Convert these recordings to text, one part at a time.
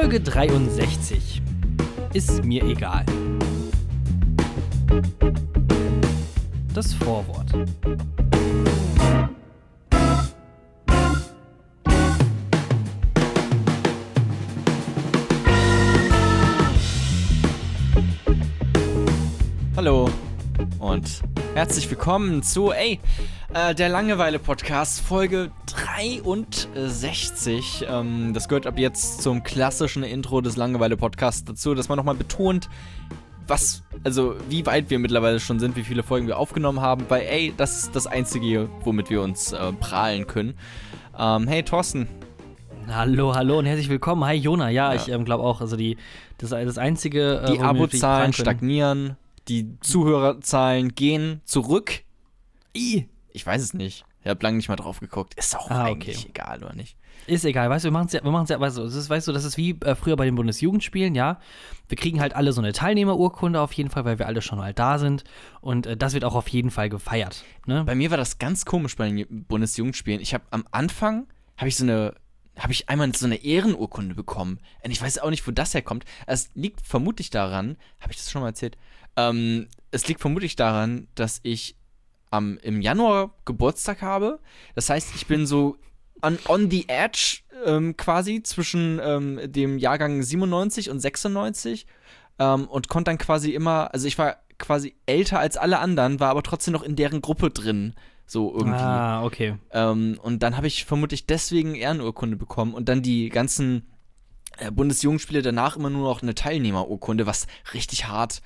Folge 63. Ist mir egal. Das Vorwort. Hallo und herzlich willkommen zu, ey, äh, der Langeweile-Podcast, Folge 63. Ähm, das gehört ab jetzt zum klassischen Intro des Langeweile-Podcasts dazu, dass man nochmal betont, was, also wie weit wir mittlerweile schon sind, wie viele Folgen wir aufgenommen haben, weil, ey, das ist das Einzige, womit wir uns äh, prahlen können. Ähm, hey, Thorsten. Hallo, hallo und herzlich willkommen. Hi, Jona. Ja, ja. ich ähm, glaube auch, also die, das, das Einzige. Äh, die Abozahlen stagnieren, die Zuhörerzahlen gehen zurück. I ich weiß es nicht. Ich habe lange nicht mal drauf geguckt. Ist auch ah, eigentlich okay. egal, oder nicht? Ist egal, weißt du, wir machen es ja, wir machen's ja, weißt du, das ist, weißt du, das ist wie äh, früher bei den Bundesjugendspielen, ja. Wir kriegen halt alle so eine Teilnehmerurkunde auf jeden Fall, weil wir alle schon mal da sind. Und äh, das wird auch auf jeden Fall gefeiert. Ne? Bei mir war das ganz komisch bei den Bundesjugendspielen. Ich habe am Anfang, habe ich so eine, habe ich einmal so eine Ehrenurkunde bekommen. Und ich weiß auch nicht, wo das herkommt. Es liegt vermutlich daran, habe ich das schon mal erzählt? Ähm, es liegt vermutlich daran, dass ich am, im Januar Geburtstag habe. Das heißt, ich bin so on, on the edge ähm, quasi zwischen ähm, dem Jahrgang 97 und 96 ähm, und konnte dann quasi immer, also ich war quasi älter als alle anderen, war aber trotzdem noch in deren Gruppe drin. So irgendwie. Ah, okay. Ähm, und dann habe ich vermutlich deswegen Ehrenurkunde bekommen und dann die ganzen äh, Bundesjugendspiele danach immer nur noch eine Teilnehmerurkunde, was richtig hart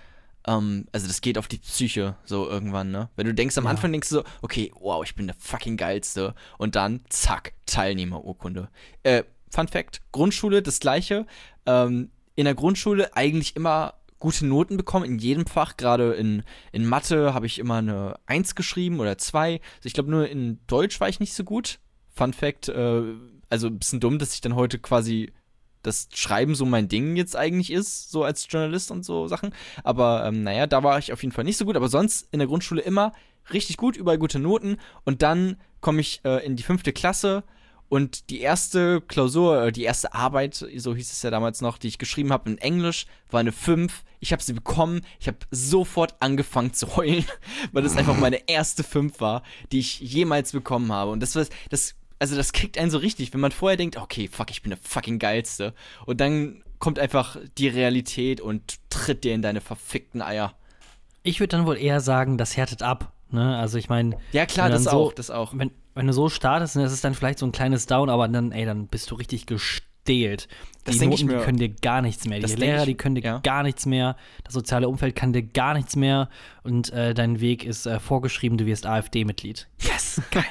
ähm, also das geht auf die Psyche so irgendwann, ne? Wenn du denkst, am ja. Anfang denkst du so, okay, wow, ich bin der fucking geilste. Und dann, zack, Teilnehmerurkunde. Äh, Fun Fact, Grundschule, das gleiche. Ähm, in der Grundschule eigentlich immer gute Noten bekommen in jedem Fach. Gerade in, in Mathe habe ich immer eine 1 geschrieben oder 2. Also ich glaube, nur in Deutsch war ich nicht so gut. Fun Fact, äh, also ein bisschen dumm, dass ich dann heute quasi das Schreiben so mein Ding jetzt eigentlich ist, so als Journalist und so Sachen. Aber ähm, naja, da war ich auf jeden Fall nicht so gut. Aber sonst in der Grundschule immer richtig gut, überall gute Noten. Und dann komme ich äh, in die fünfte Klasse und die erste Klausur, äh, die erste Arbeit, so hieß es ja damals noch, die ich geschrieben habe in Englisch, war eine 5. Ich habe sie bekommen. Ich habe sofort angefangen zu heulen, weil das einfach meine erste 5 war, die ich jemals bekommen habe. Und das war das also das kickt einen so richtig, wenn man vorher denkt, okay, fuck, ich bin der fucking geilste. Und dann kommt einfach die Realität und tritt dir in deine verfickten Eier. Ich würde dann wohl eher sagen, das härtet ab. Ne? Also ich meine. Ja, klar, das so, auch, das auch. Wenn, wenn du so startest, dann ist es dann vielleicht so ein kleines Down, aber dann, ey, dann bist du richtig gestählt. Das die Noten, die können dir gar nichts mehr. Die Lehrer, ich, die können dir ja. gar nichts mehr. Das soziale Umfeld kann dir gar nichts mehr. Und äh, dein Weg ist äh, vorgeschrieben, du wirst AfD-Mitglied. Yes, geil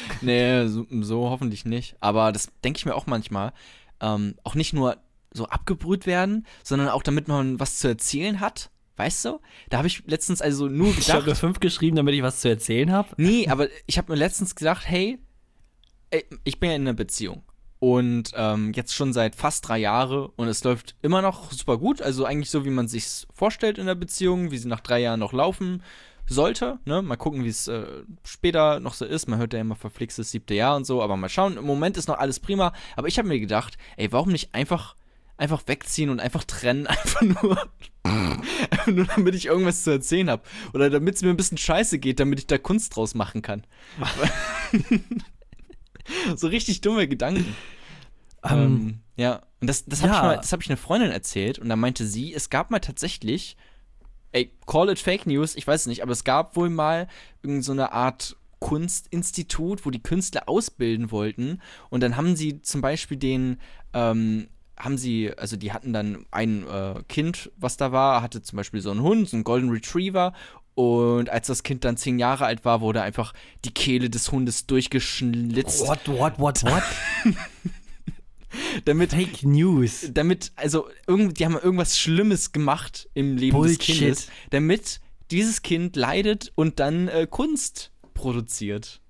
nee, so, so, hoffentlich nicht. Aber das denke ich mir auch manchmal. Ähm, auch nicht nur so abgebrüht werden, sondern auch damit man was zu erzählen hat. Weißt du? Da habe ich letztens also nur gedacht. Ich habe fünf geschrieben, damit ich was zu erzählen habe. Nee, aber ich habe mir letztens gedacht, hey, ich bin ja in einer Beziehung. Und ähm, jetzt schon seit fast drei Jahren und es läuft immer noch super gut. Also eigentlich so, wie man sich vorstellt in der Beziehung, wie sie nach drei Jahren noch laufen sollte. Ne? Mal gucken, wie es äh, später noch so ist. Man hört ja immer verflixtes siebte Jahr und so, aber mal schauen. Im Moment ist noch alles prima. Aber ich habe mir gedacht, ey, warum nicht einfach, einfach wegziehen und einfach trennen? Einfach nur, einfach nur damit ich irgendwas zu erzählen habe. Oder damit es mir ein bisschen scheiße geht, damit ich da Kunst draus machen kann. so richtig dumme Gedanken. Ähm, ähm, ja, und das, das habe ja. ich, hab ich einer Freundin erzählt und da meinte sie, es gab mal tatsächlich ey, call it Fake News, ich weiß es nicht, aber es gab wohl mal irgendeine so Art Kunstinstitut, wo die Künstler ausbilden wollten. Und dann haben sie zum Beispiel den, ähm, haben sie, also die hatten dann ein äh, Kind, was da war, hatte zum Beispiel so einen Hund, so einen Golden Retriever. Und als das Kind dann zehn Jahre alt war, wurde einfach die Kehle des Hundes durchgeschlitzt. What, what, what, what? damit Fake News. Damit, also, irgend, die haben irgendwas Schlimmes gemacht im Leben Bullshit. des Kindes, damit dieses Kind leidet und dann äh, Kunst produziert.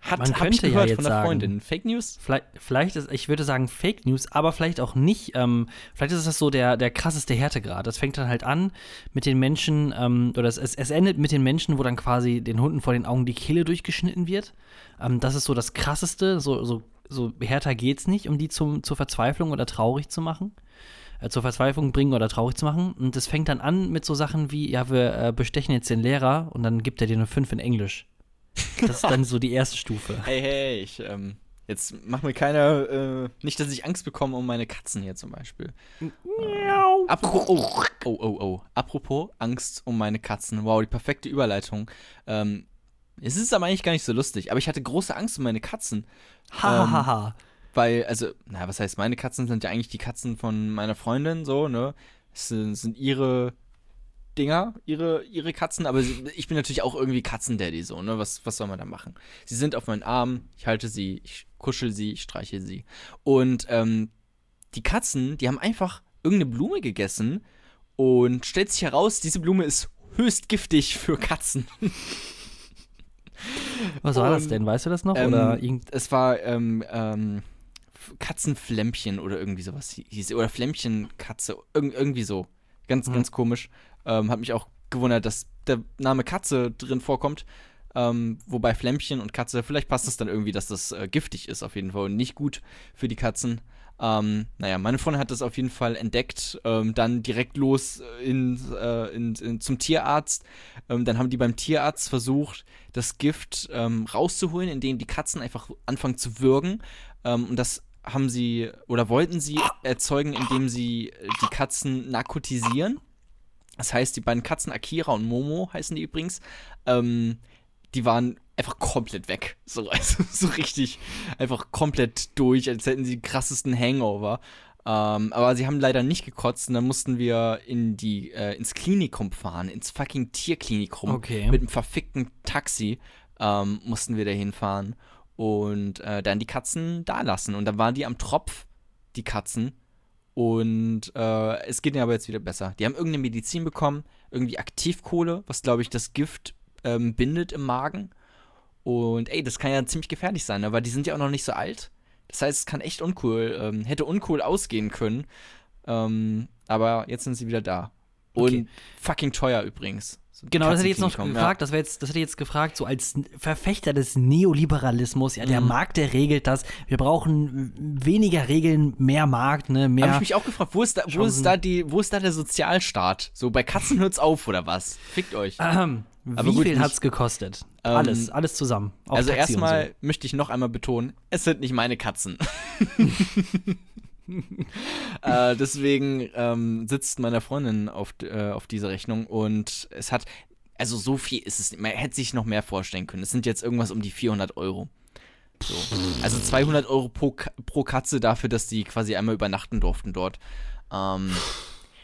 Hat, Man könnte ich gehört ja jetzt von der Freundin. Fake News? Vielleicht, vielleicht, ist, ich würde sagen Fake News, aber vielleicht auch nicht. Ähm, vielleicht ist das so der, der krasseste Härtegrad. Das fängt dann halt an mit den Menschen, ähm, oder es, es endet mit den Menschen, wo dann quasi den Hunden vor den Augen die Kehle durchgeschnitten wird. Ähm, das ist so das krasseste, so, so so härter geht's nicht, um die zum, zur Verzweiflung oder traurig zu machen. Äh, zur Verzweiflung bringen oder traurig zu machen. Und das fängt dann an mit so Sachen wie, ja, wir äh, bestechen jetzt den Lehrer und dann gibt er dir eine 5 in Englisch. Das ist dann so die erste Stufe. Hey, hey, ich, ähm, jetzt mach mir keiner, äh, nicht, dass ich Angst bekomme um meine Katzen hier zum Beispiel. Miau. Apropos, oh, oh, oh, oh. Apropos Angst um meine Katzen. Wow, die perfekte Überleitung. Ähm, es ist aber eigentlich gar nicht so lustig, aber ich hatte große Angst um meine Katzen. Hahaha. ähm, weil, also, na, was heißt, meine Katzen sind ja eigentlich die Katzen von meiner Freundin, so, ne? Es sind, sind ihre Dinger, ihre, ihre Katzen, aber ich bin natürlich auch irgendwie Katzendaddy, so, ne? Was, was soll man da machen? Sie sind auf meinen Arm, ich halte sie, ich kuschel sie, ich streiche sie. Und ähm, die Katzen, die haben einfach irgendeine Blume gegessen und stellt sich heraus, diese Blume ist höchst giftig für Katzen. Was war und, das denn? Weißt du das noch? Ähm, oder es war ähm, ähm, Katzenflämmchen oder irgendwie sowas hieß. Oder Flämmchenkatze. Ir irgendwie so. Ganz, mhm. ganz komisch. Ähm, hat mich auch gewundert, dass der Name Katze drin vorkommt. Ähm, wobei Flämmchen und Katze, vielleicht passt es dann irgendwie, dass das äh, giftig ist auf jeden Fall und nicht gut für die Katzen. Ähm, naja, meine Freundin hat das auf jeden Fall entdeckt, ähm, dann direkt los in, äh, in, in, zum Tierarzt. Ähm, dann haben die beim Tierarzt versucht, das Gift ähm, rauszuholen, indem die Katzen einfach anfangen zu würgen. Ähm, und das haben sie oder wollten sie erzeugen, indem sie äh, die Katzen narkotisieren. Das heißt, die beiden Katzen, Akira und Momo heißen die übrigens, ähm, die waren einfach komplett weg. So, also, so richtig, einfach komplett durch, als hätten sie den krassesten Hangover. Ähm, aber sie haben leider nicht gekotzt und dann mussten wir in die, äh, ins Klinikum fahren, ins fucking Tierklinikum. Okay. Mit einem verfickten Taxi ähm, mussten wir da hinfahren und äh, dann die Katzen da lassen. Und dann waren die am Tropf, die Katzen. Und äh, es geht ihnen aber jetzt wieder besser. Die haben irgendeine Medizin bekommen, irgendwie Aktivkohle, was glaube ich das Gift ähm, bindet im Magen. Und ey, das kann ja ziemlich gefährlich sein, ne? weil die sind ja auch noch nicht so alt. Das heißt, es kann echt uncool, ähm, hätte uncool ausgehen können. Ähm, aber jetzt sind sie wieder da. Und okay. fucking teuer übrigens. So genau, das hätte ich jetzt noch gefragt, ja. das, jetzt, das hätte ich jetzt gefragt, so als Verfechter des Neoliberalismus, ja, der mhm. Markt, der regelt das. Wir brauchen weniger Regeln, mehr Markt, ne, mehr. Habe ich mich auch gefragt, wo ist da, wo ist da die, wo ist da der Sozialstaat? So bei Katzen hört's auf oder was? Fickt euch. Ähm, Aber wie gut, viel hat's gekostet? Ähm, alles, alles zusammen. also erstmal so. möchte ich noch einmal betonen, es sind nicht meine Katzen. äh, deswegen ähm, sitzt meine Freundin auf, äh, auf dieser Rechnung und es hat, also so viel ist es, man hätte sich noch mehr vorstellen können. Es sind jetzt irgendwas um die 400 Euro. So. Also 200 Euro pro, pro Katze dafür, dass die quasi einmal übernachten durften dort. Ähm,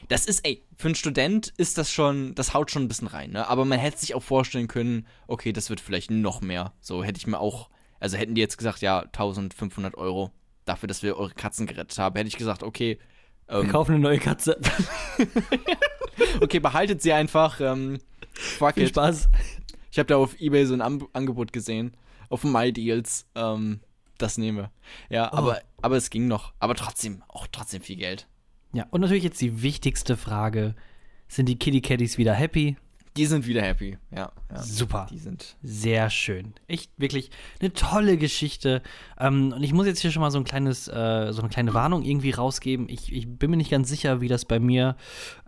das ist, ey, für einen Student ist das schon, das haut schon ein bisschen rein, ne? Aber man hätte sich auch vorstellen können, okay, das wird vielleicht noch mehr. So hätte ich mir auch, also hätten die jetzt gesagt, ja, 1500 Euro dafür, dass wir eure Katzen gerettet haben, hätte ich gesagt, okay. Ähm, wir kaufen eine neue Katze. okay, behaltet sie einfach. Ähm, fuck Viel it. Spaß. Ich habe da auf Ebay so ein An Angebot gesehen. Auf MyDeals. Ähm, das nehme. Ja, oh. aber, aber es ging noch. Aber trotzdem, auch trotzdem viel Geld. Ja, und natürlich jetzt die wichtigste Frage. Sind die Kitty Caddies wieder happy? Die sind wieder happy, ja, ja. Super. Die sind. Sehr schön. Echt wirklich eine tolle Geschichte. Ähm, und ich muss jetzt hier schon mal so ein kleines, äh, so eine kleine Warnung irgendwie rausgeben. Ich, ich bin mir nicht ganz sicher, wie das bei mir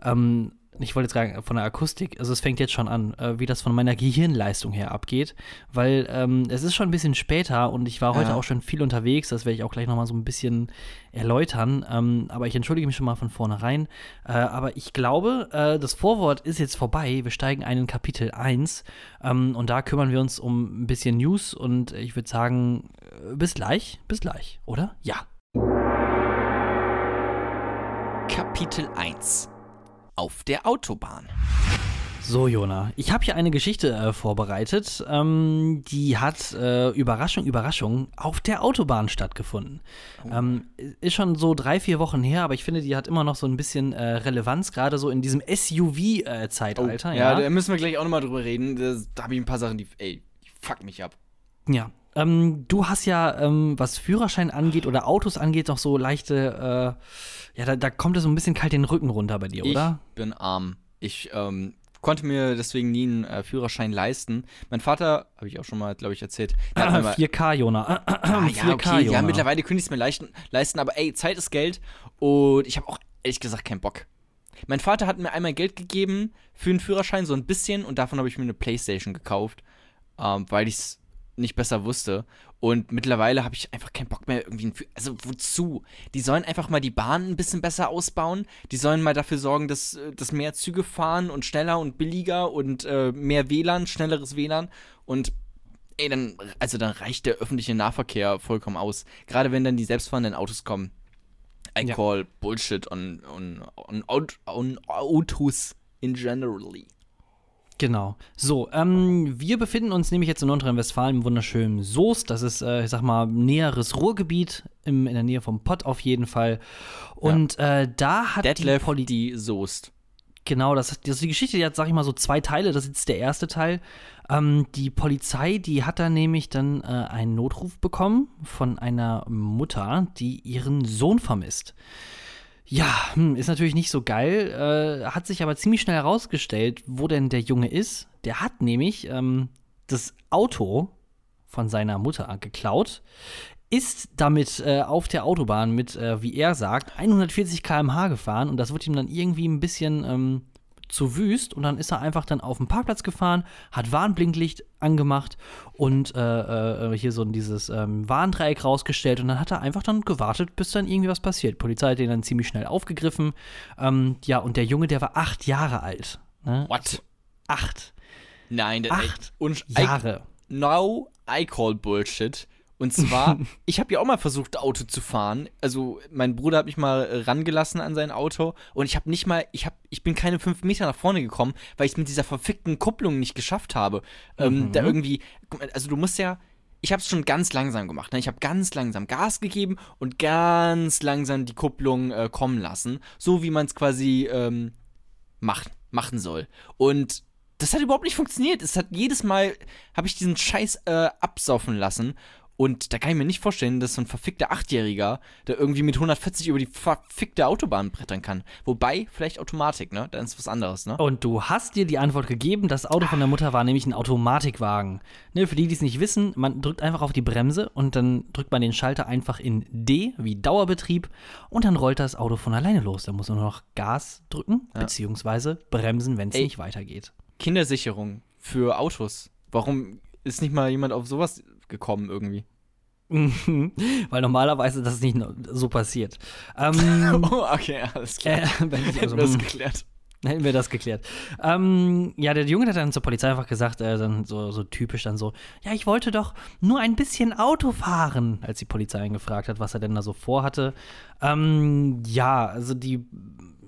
ähm, ich wollte jetzt sagen, von der Akustik, also es fängt jetzt schon an, äh, wie das von meiner Gehirnleistung her abgeht, weil ähm, es ist schon ein bisschen später und ich war heute ja. auch schon viel unterwegs, das werde ich auch gleich nochmal so ein bisschen erläutern, ähm, aber ich entschuldige mich schon mal von vornherein, äh, aber ich glaube, äh, das Vorwort ist jetzt vorbei, wir steigen ein in Kapitel 1 ähm, und da kümmern wir uns um ein bisschen News und ich würde sagen, äh, bis gleich, bis gleich, oder? Ja. Kapitel 1 auf der Autobahn. So, Jona, ich habe hier eine Geschichte äh, vorbereitet. Ähm, die hat, äh, Überraschung, Überraschung, auf der Autobahn stattgefunden. Oh. Ähm, ist schon so drei, vier Wochen her, aber ich finde, die hat immer noch so ein bisschen äh, Relevanz, gerade so in diesem SUV-Zeitalter. Oh. Ja, ja, da müssen wir gleich auch nochmal drüber reden. Da habe ich ein paar Sachen, die, ey, die fuck mich ab. Ja, ähm, du hast ja, ähm, was Führerschein angeht oder Autos angeht, noch so leichte, äh, ja, da, da, kommt es so ein bisschen kalt den Rücken runter bei dir, oder? Ich bin arm. Ich ähm, konnte mir deswegen nie einen äh, Führerschein leisten. Mein Vater, habe ich auch schon mal, glaube ich, erzählt. Ah, 4K, Jona. Ah, ja, okay, Jona. ja, mittlerweile könnte ich es mir leisten, leisten, aber ey, Zeit ist Geld und ich habe auch ehrlich gesagt keinen Bock. Mein Vater hat mir einmal Geld gegeben für einen Führerschein, so ein bisschen, und davon habe ich mir eine Playstation gekauft, ähm, weil ich es nicht besser wusste. Und mittlerweile habe ich einfach keinen Bock mehr irgendwie. Also wozu? Die sollen einfach mal die Bahn ein bisschen besser ausbauen. Die sollen mal dafür sorgen, dass, äh, dass mehr Züge fahren und schneller und billiger und äh, mehr WLAN, schnelleres WLAN. Und ey, dann, also dann reicht der öffentliche Nahverkehr vollkommen aus. Gerade wenn dann die selbstfahrenden Autos kommen. I ja. call Bullshit on, on, on, on Autos in generally. Genau. So, ähm, wir befinden uns nämlich jetzt in Nordrhein-Westfalen im wunderschönen Soest. Das ist, äh, ich sag mal, näheres Ruhrgebiet, im, in der Nähe vom Pott auf jeden Fall. Und ja. äh, da hat Detlef die Polizei. Soest. Genau, das, das ist die Geschichte, die hat, sag ich mal, so zwei Teile. Das ist jetzt der erste Teil. Ähm, die Polizei, die hat da nämlich dann äh, einen Notruf bekommen von einer Mutter, die ihren Sohn vermisst. Ja, hm, ist natürlich nicht so geil, äh, hat sich aber ziemlich schnell herausgestellt, wo denn der Junge ist. Der hat nämlich ähm, das Auto von seiner Mutter geklaut, ist damit äh, auf der Autobahn mit, äh, wie er sagt, 140 km/h gefahren und das wird ihm dann irgendwie ein bisschen ähm, zu wüst und dann ist er einfach dann auf den Parkplatz gefahren, hat Warnblinklicht angemacht und äh, äh, hier so dieses ähm, Warndreieck rausgestellt und dann hat er einfach dann gewartet, bis dann irgendwie was passiert. Die Polizei hat den dann ziemlich schnell aufgegriffen. Ähm, ja, und der Junge, der war acht Jahre alt. Ne? What? Acht. Nein, acht Jahre. I, now I call Bullshit. Und zwar, ich habe ja auch mal versucht, Auto zu fahren. Also, mein Bruder hat mich mal rangelassen an sein Auto und ich habe nicht mal, ich habe, ich bin keine fünf Meter nach vorne gekommen, weil ich es mit dieser verfickten Kupplung nicht geschafft habe. Ähm, mhm. Da irgendwie, also du musst ja, ich habe es schon ganz langsam gemacht. Ne? Ich habe ganz langsam Gas gegeben und ganz langsam die Kupplung äh, kommen lassen, so wie man es quasi ähm, macht, machen soll. Und das hat überhaupt nicht funktioniert. Es hat jedes Mal, habe ich diesen Scheiß äh, absaufen lassen und da kann ich mir nicht vorstellen, dass so ein verfickter Achtjähriger, der irgendwie mit 140 über die verfickte Autobahn brettern kann. Wobei, vielleicht Automatik, ne? Dann ist was anderes, ne? Und du hast dir die Antwort gegeben, das Auto von der Mutter war nämlich ein Automatikwagen. Ne, für die, die es nicht wissen, man drückt einfach auf die Bremse und dann drückt man den Schalter einfach in D, wie Dauerbetrieb, und dann rollt das Auto von alleine los. Da muss man nur noch Gas drücken, ja. beziehungsweise bremsen, wenn es nicht weitergeht. Kindersicherung für Autos. Warum ist nicht mal jemand auf sowas gekommen irgendwie. Weil normalerweise das nicht so passiert. Ähm, oh, okay, alles klar. Äh, ich, also, das hm. geklärt. Hätten wir das geklärt. Ähm, ja, der Junge hat dann zur Polizei einfach gesagt, äh, dann so, so typisch dann so, ja, ich wollte doch nur ein bisschen Auto fahren, als die Polizei ihn gefragt hat, was er denn da so vorhatte. Ähm, ja, also die,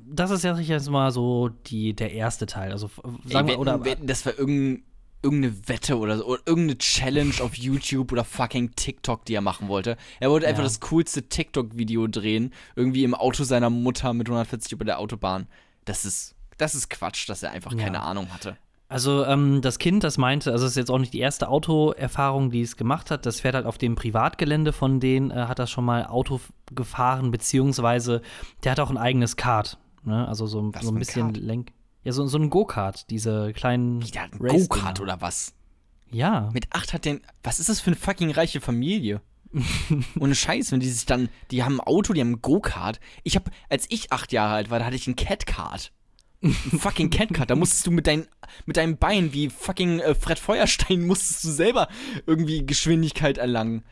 das ist ja jetzt mal so die, der erste Teil. Also sagen Ey, wir, oder das war irgendein irgendeine Wette oder so, oder irgendeine Challenge auf YouTube oder fucking TikTok, die er machen wollte. Er wollte ja. einfach das coolste TikTok-Video drehen, irgendwie im Auto seiner Mutter mit 140 über der Autobahn. Das ist, das ist Quatsch, dass er einfach ja. keine Ahnung hatte. Also ähm, das Kind, das meinte, also es ist jetzt auch nicht die erste Autoerfahrung, die es gemacht hat. Das fährt halt auf dem Privatgelände von denen, äh, hat das schon mal Auto gefahren, beziehungsweise der hat auch ein eigenes Kart. Ne? Also so, so ein bisschen Lenk. Ja, so, so ein Go-Kart, diese kleinen. Wie, ein Go-Kart oder was? Ja. Mit acht hat den. Was ist das für eine fucking reiche Familie? Ohne Scheiß, wenn die sich dann. Die haben ein Auto, die haben ein Go-Kart. Ich hab, als ich acht Jahre alt war, da hatte ich ein Cat-Kart. Ein fucking Cat-Kart. Da musstest du mit, dein, mit deinem Bein wie fucking äh, Fred Feuerstein musstest du selber irgendwie Geschwindigkeit erlangen.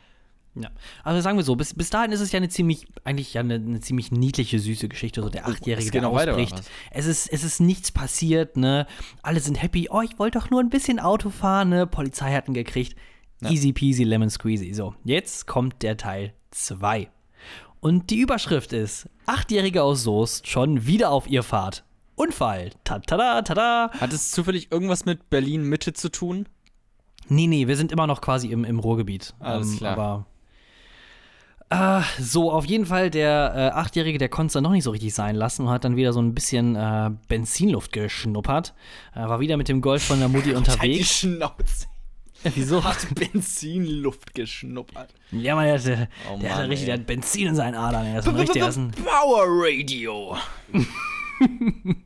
Ja, also sagen wir so, bis, bis dahin ist es ja eine ziemlich, eigentlich ja eine, eine ziemlich niedliche, süße Geschichte, so der Achtjährige, der ausbricht. Weiter, es ist, es ist nichts passiert, ne? Alle sind happy, oh, ich wollte doch nur ein bisschen Auto fahren, ne? Polizei hat ihn gekriegt. Ja. Easy peasy lemon squeezy. So, jetzt kommt der Teil 2. Und die Überschrift ist: Achtjährige aus Soest schon wieder auf ihr Fahrt. Unfall. Tada, tada. Hat es zufällig irgendwas mit Berlin Mitte zu tun? Nee, nee, wir sind immer noch quasi im, im Ruhrgebiet. Alles ähm, klar. Aber äh, so, auf jeden Fall, der äh, Achtjährige, der konnte es dann noch nicht so richtig sein lassen und hat dann wieder so ein bisschen äh, Benzinluft geschnuppert. war wieder mit dem Golf von der Mutti unterwegs. Die Schnauze. Ja, wieso? Hat Benzinluft geschnuppert. Ja, man, der, der, oh, der Mann, hat richtig, der hat Benzin in seinen Adern. Der ist richtig, Power Radio.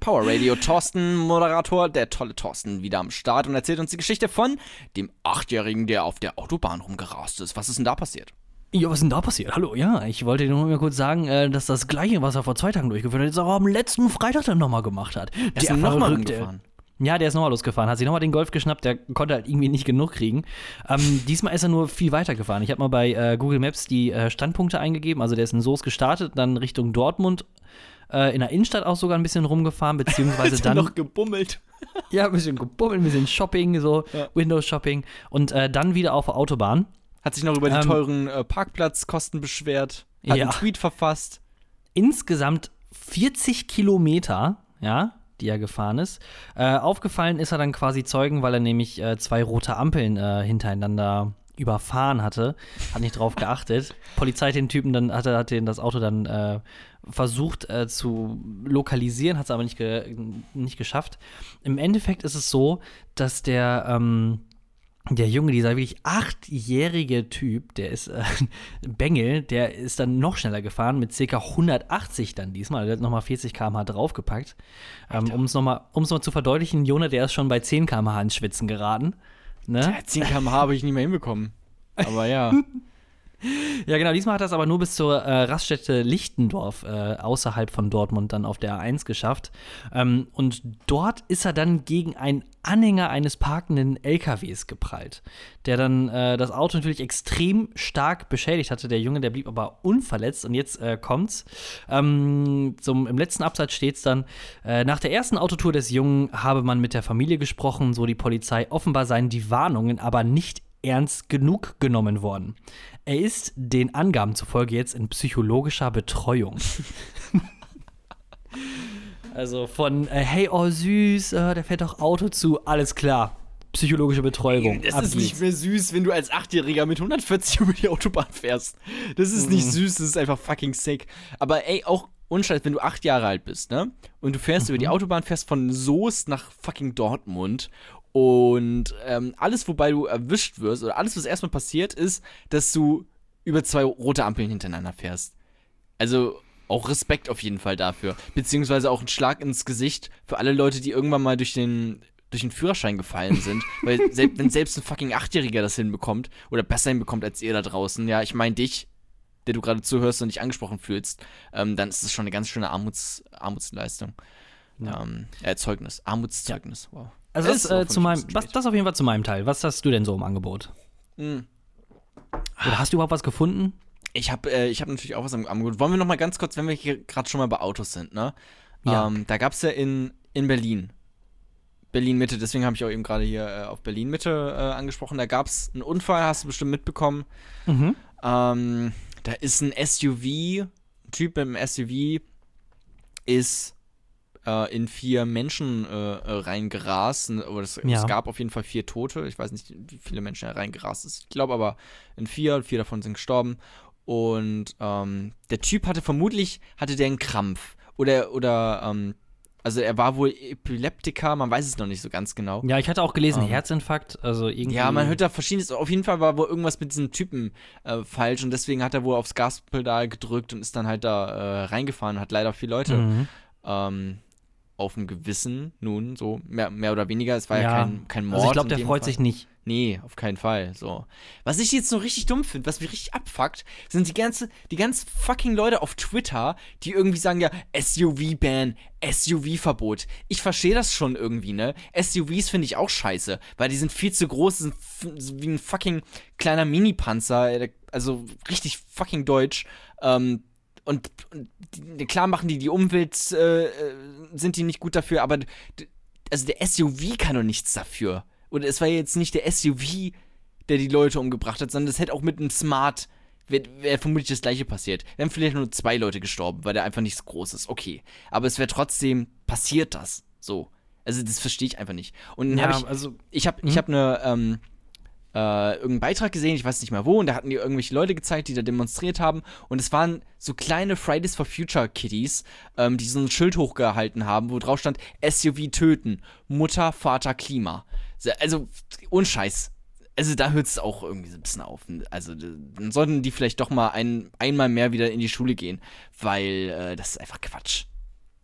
Power Radio Thorsten, Moderator, der tolle Thorsten, wieder am Start und erzählt uns die Geschichte von dem Achtjährigen, der auf der Autobahn rumgerast ist. Was ist denn da passiert? Ja, was ist denn da passiert? Hallo, ja, ich wollte nur mal kurz sagen, äh, dass das Gleiche, was er vor zwei Tagen durchgeführt hat, jetzt auch am letzten Freitag dann nochmal gemacht hat. Der ist nochmal rumgefahren. Ja, der ist nochmal losgefahren, hat sich nochmal den Golf geschnappt, der konnte halt irgendwie nicht genug kriegen. Ähm, diesmal ist er nur viel weiter gefahren. Ich habe mal bei äh, Google Maps die äh, Standpunkte eingegeben. Also der ist in Soos gestartet, dann Richtung Dortmund, äh, in der Innenstadt auch sogar ein bisschen rumgefahren, beziehungsweise dann. noch gebummelt. ja, ein bisschen gebummelt, ein bisschen Shopping, so ja. Windows-Shopping und äh, dann wieder auf der Autobahn. Hat sich noch über die ähm, teuren äh, Parkplatzkosten beschwert. Hat ja. einen Tweet verfasst. Insgesamt 40 Kilometer, ja, die er gefahren ist. Äh, aufgefallen ist er dann quasi Zeugen, weil er nämlich äh, zwei rote Ampeln äh, hintereinander überfahren hatte, hat nicht drauf geachtet. Polizei hat den Typen dann, hat, hat den, das Auto dann äh, versucht äh, zu lokalisieren, hat es aber nicht, ge nicht geschafft. Im Endeffekt ist es so, dass der ähm, der Junge, dieser wirklich achtjährige Typ, der ist äh, Bengel, der ist dann noch schneller gefahren mit ca. 180 dann diesmal. Der hat nochmal 40 km/h draufgepackt. Ähm, um es nochmal noch zu verdeutlichen, Jona, der ist schon bei 10 km/h ins Schwitzen geraten. Ne? Ja, 10 km/h habe ich nicht mehr hinbekommen. Aber ja. Ja, genau. Diesmal hat er es aber nur bis zur äh, Raststätte Lichtendorf äh, außerhalb von Dortmund dann auf der A1 geschafft. Ähm, und dort ist er dann gegen einen Anhänger eines parkenden LKWs geprallt, der dann äh, das Auto natürlich extrem stark beschädigt hatte. Der Junge, der blieb aber unverletzt. Und jetzt äh, kommt's. Ähm, zum, Im letzten Absatz steht es dann: äh, Nach der ersten Autotour des Jungen habe man mit der Familie gesprochen, so die Polizei. Offenbar seien die Warnungen aber nicht ernst genug genommen worden. Er ist den Angaben zufolge jetzt in psychologischer Betreuung. also von äh, hey, oh süß, äh, der fährt doch Auto zu, alles klar. Psychologische Betreuung. Das ist nicht mehr süß, wenn du als Achtjähriger mit 140 über die Autobahn fährst. Das ist nicht mhm. süß, das ist einfach fucking sick. Aber ey, auch unscheiß, wenn du acht Jahre alt bist, ne? Und du fährst mhm. über die. Autobahn, fährst von Soest nach fucking Dortmund und ähm, alles, wobei du erwischt wirst, oder alles, was erstmal passiert, ist, dass du über zwei rote Ampeln hintereinander fährst. Also auch Respekt auf jeden Fall dafür. Beziehungsweise auch ein Schlag ins Gesicht für alle Leute, die irgendwann mal durch den, durch den Führerschein gefallen sind. Weil selbst, wenn selbst ein fucking Achtjähriger das hinbekommt oder besser hinbekommt als ihr da draußen, ja, ich meine dich, der du gerade zuhörst und dich angesprochen fühlst, ähm, dann ist das schon eine ganz schöne Armuts, Armutsleistung. Ja. Ähm, äh, Zeugnis, Armutszeugnis, wow. Also das, äh, zu meinem, was, das auf jeden Fall zu meinem Teil. Was hast du denn so im Angebot? Mhm. Oder hast du überhaupt was gefunden? Ich habe äh, hab natürlich auch was im Angebot. Wollen wir noch mal ganz kurz, wenn wir hier gerade schon mal bei Autos sind, ne? Ja. Ähm, da gab es ja in, in Berlin, Berlin-Mitte, deswegen habe ich auch eben gerade hier äh, auf Berlin-Mitte äh, angesprochen, da gab es einen Unfall, hast du bestimmt mitbekommen. Mhm. Ähm, da ist ein SUV, ein Typ mit einem SUV ist äh, in vier Menschen äh, äh reingerast. Aber es, ja. es, gab auf jeden Fall vier Tote. Ich weiß nicht, wie viele Menschen er reingerast ist. Ich glaube aber in vier, vier davon sind gestorben. Und ähm, der Typ hatte vermutlich, hatte der einen Krampf. Oder, oder ähm, also er war wohl Epileptiker, man weiß es noch nicht so ganz genau. Ja, ich hatte auch gelesen, um, ähm. Herzinfarkt, also irgendwie. Ja, man hört da verschiedenes. Auf jeden Fall war wohl irgendwas mit diesem Typen äh, falsch und deswegen hat er wohl aufs Gaspedal gedrückt und ist dann halt da äh, reingefahren und hat leider viele Leute mhm. ähm, auf dem Gewissen, nun, so mehr, mehr oder weniger. Es war ja, ja kein, kein Mord. Also ich glaube, der freut Fall. sich nicht. Nee, auf keinen Fall. So. Was ich jetzt noch richtig dumm finde, was mich richtig abfuckt, sind die ganze, die ganz fucking Leute auf Twitter, die irgendwie sagen, ja, SUV-Ban, SUV-Verbot. Ich verstehe das schon irgendwie, ne? SUVs finde ich auch scheiße, weil die sind viel zu groß, sind wie ein fucking kleiner Mini-Panzer, äh, also richtig fucking deutsch. Ähm, und, und klar machen die die Umwelt, äh, äh sind die nicht gut dafür, aber also der SUV kann doch nichts dafür. Und es war jetzt nicht der SUV, der die Leute umgebracht hat, sondern es hätte auch mit einem Smart wäre wär vermutlich das gleiche passiert. Wären vielleicht nur zwei Leute gestorben, weil der einfach nicht so groß ist. Okay. Aber es wäre trotzdem passiert das. So. Also das verstehe ich einfach nicht. Und dann ja, habe ich, also, ich habe, ich hm? habe eine, ähm, äh, irgendeinen Beitrag gesehen, ich weiß nicht mehr wo, und da hatten die irgendwelche Leute gezeigt, die da demonstriert haben. Und es waren so kleine Fridays for Future Kitties, ähm, die so ein Schild hochgehalten haben, wo drauf stand: SUV töten, Mutter, Vater, Klima. Also, unscheiß. Also da hört es auch irgendwie so ein bisschen auf. Also dann sollten die vielleicht doch mal ein, einmal mehr wieder in die Schule gehen, weil äh, das ist einfach Quatsch.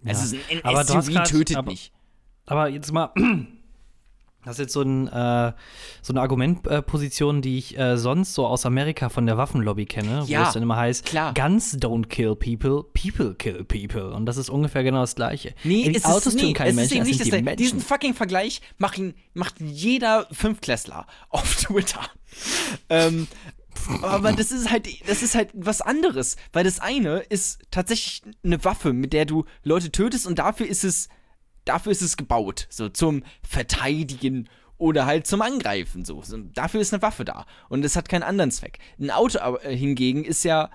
Ja. Also ein, ein SUV grad, tötet aber, nicht. Aber jetzt mal Das ist jetzt so, ein, äh, so eine Argumentposition, die ich äh, sonst so aus Amerika von der Waffenlobby kenne, ja, wo es dann immer heißt, klar. Guns don't kill people, people kill people. Und das ist ungefähr genau das Gleiche. Nee, Ey, es Autos ist, nee, keinen Menschen, ist nicht das Menschen. Diesen fucking Vergleich macht, macht jeder Fünfklässler auf Twitter. ähm, aber das ist halt, das ist halt was anderes, weil das eine ist tatsächlich eine Waffe, mit der du Leute tötest und dafür ist es dafür ist es gebaut, so zum Verteidigen oder halt zum Angreifen. So. Dafür ist eine Waffe da. Und es hat keinen anderen Zweck. Ein Auto äh, hingegen ist ja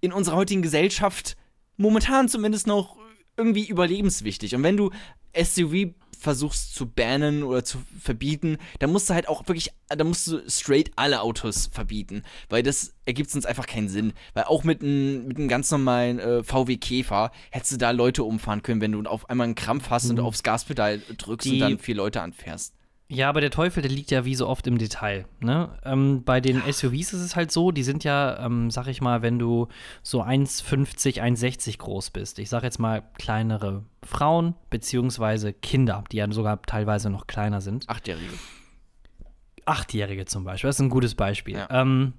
in unserer heutigen Gesellschaft momentan zumindest noch irgendwie überlebenswichtig. Und wenn du SUV versuchst zu bannen oder zu verbieten, dann musst du halt auch wirklich, da musst du straight alle Autos verbieten, weil das ergibt sonst einfach keinen Sinn. Weil auch mit einem mit ganz normalen äh, VW Käfer hättest du da Leute umfahren können, wenn du auf einmal einen Krampf hast mhm. und aufs Gaspedal drückst Die und dann vier Leute anfährst. Ja, aber der Teufel, der liegt ja wie so oft im Detail. Ne? Ähm, bei den SUVs ist es halt so, die sind ja, ähm, sag ich mal, wenn du so 1,50, 1,60 groß bist. Ich sag jetzt mal kleinere Frauen beziehungsweise Kinder, die ja sogar teilweise noch kleiner sind. Achtjährige. Achtjährige zum Beispiel, das ist ein gutes Beispiel. Ja. Ähm,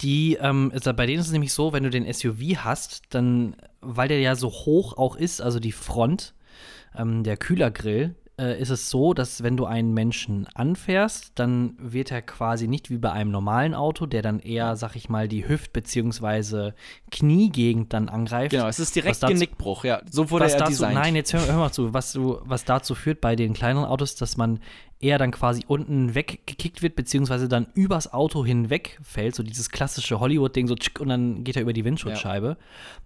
die, ähm, ist, bei denen ist es nämlich so, wenn du den SUV hast, dann, weil der ja so hoch auch ist, also die Front, ähm, der Kühlergrill, äh, ist es so, dass wenn du einen Menschen anfährst, dann wird er quasi nicht wie bei einem normalen Auto, der dann eher, sag ich mal, die Hüft- bzw. Kniegegend dann angreift. Genau, es ist direkt dazu, Genickbruch, ja. So wurde er dazu, designt. Nein, jetzt hör, hör mal zu, was, du, was dazu führt bei den kleineren Autos, dass man eher dann quasi unten weggekickt wird, beziehungsweise dann übers Auto hinweg fällt, so dieses klassische Hollywood-Ding, so tschick, und dann geht er über die Windschutzscheibe. Ja.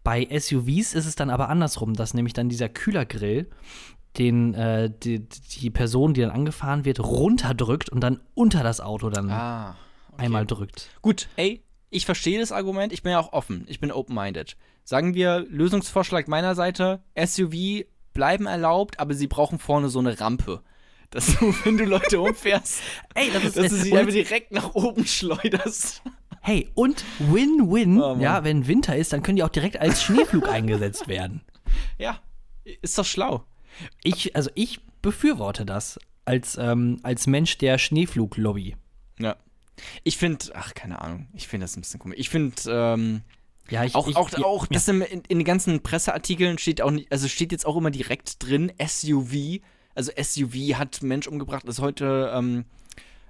Bei SUVs ist es dann aber andersrum, dass nämlich dann dieser Kühlergrill den, äh, die, die Person, die dann angefahren wird, runterdrückt und dann unter das Auto dann ah, okay. einmal drückt. Gut, ey, ich verstehe das Argument, ich bin ja auch offen, ich bin open-minded. Sagen wir, Lösungsvorschlag meiner Seite, SUV bleiben erlaubt, aber sie brauchen vorne so eine Rampe. Dass du, wenn du Leute umfährst, ey, das ist, dass du sie einfach direkt nach oben schleuderst. Hey, und Win-Win, oh, ja, wenn Winter ist, dann können die auch direkt als Schneeflug eingesetzt werden. Ja, ist doch schlau. Ich, also ich befürworte das als, ähm, als Mensch der Schneefluglobby. Ja. Ich finde, ach, keine Ahnung, ich finde das ein bisschen komisch. Ich finde, ähm, ja, ich, auch, ich, auch, ja, auch das in, in, den ganzen Presseartikeln steht auch nicht, also steht jetzt auch immer direkt drin, SUV, also SUV hat Mensch umgebracht. Das heute, ähm,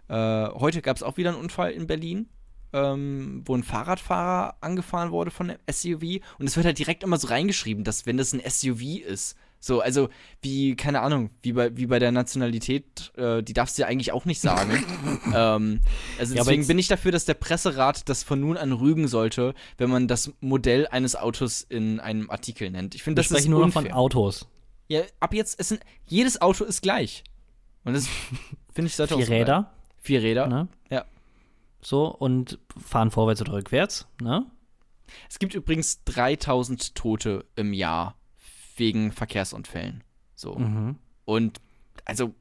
äh, heute gab es auch wieder einen Unfall in Berlin. Ähm, wo ein Fahrradfahrer angefahren wurde von einem SUV und es wird halt direkt immer so reingeschrieben, dass wenn das ein SUV ist, so, also wie, keine Ahnung, wie bei, wie bei der Nationalität, äh, die darfst du ja eigentlich auch nicht sagen. ähm, also ja, deswegen bin ich dafür, dass der Presserat das von nun an rügen sollte, wenn man das Modell eines Autos in einem Artikel nennt. Ich finde, das ist nur unfair. von Autos. Ja, ab jetzt, es sind, jedes Auto ist gleich. Und das, finde ich, sollte Vier auch so Räder. Bleiben. Vier Räder, ne? Ja. So, und fahren vorwärts oder rückwärts, ne? Es gibt übrigens 3000 Tote im Jahr wegen Verkehrsunfällen. So. Mhm. Und also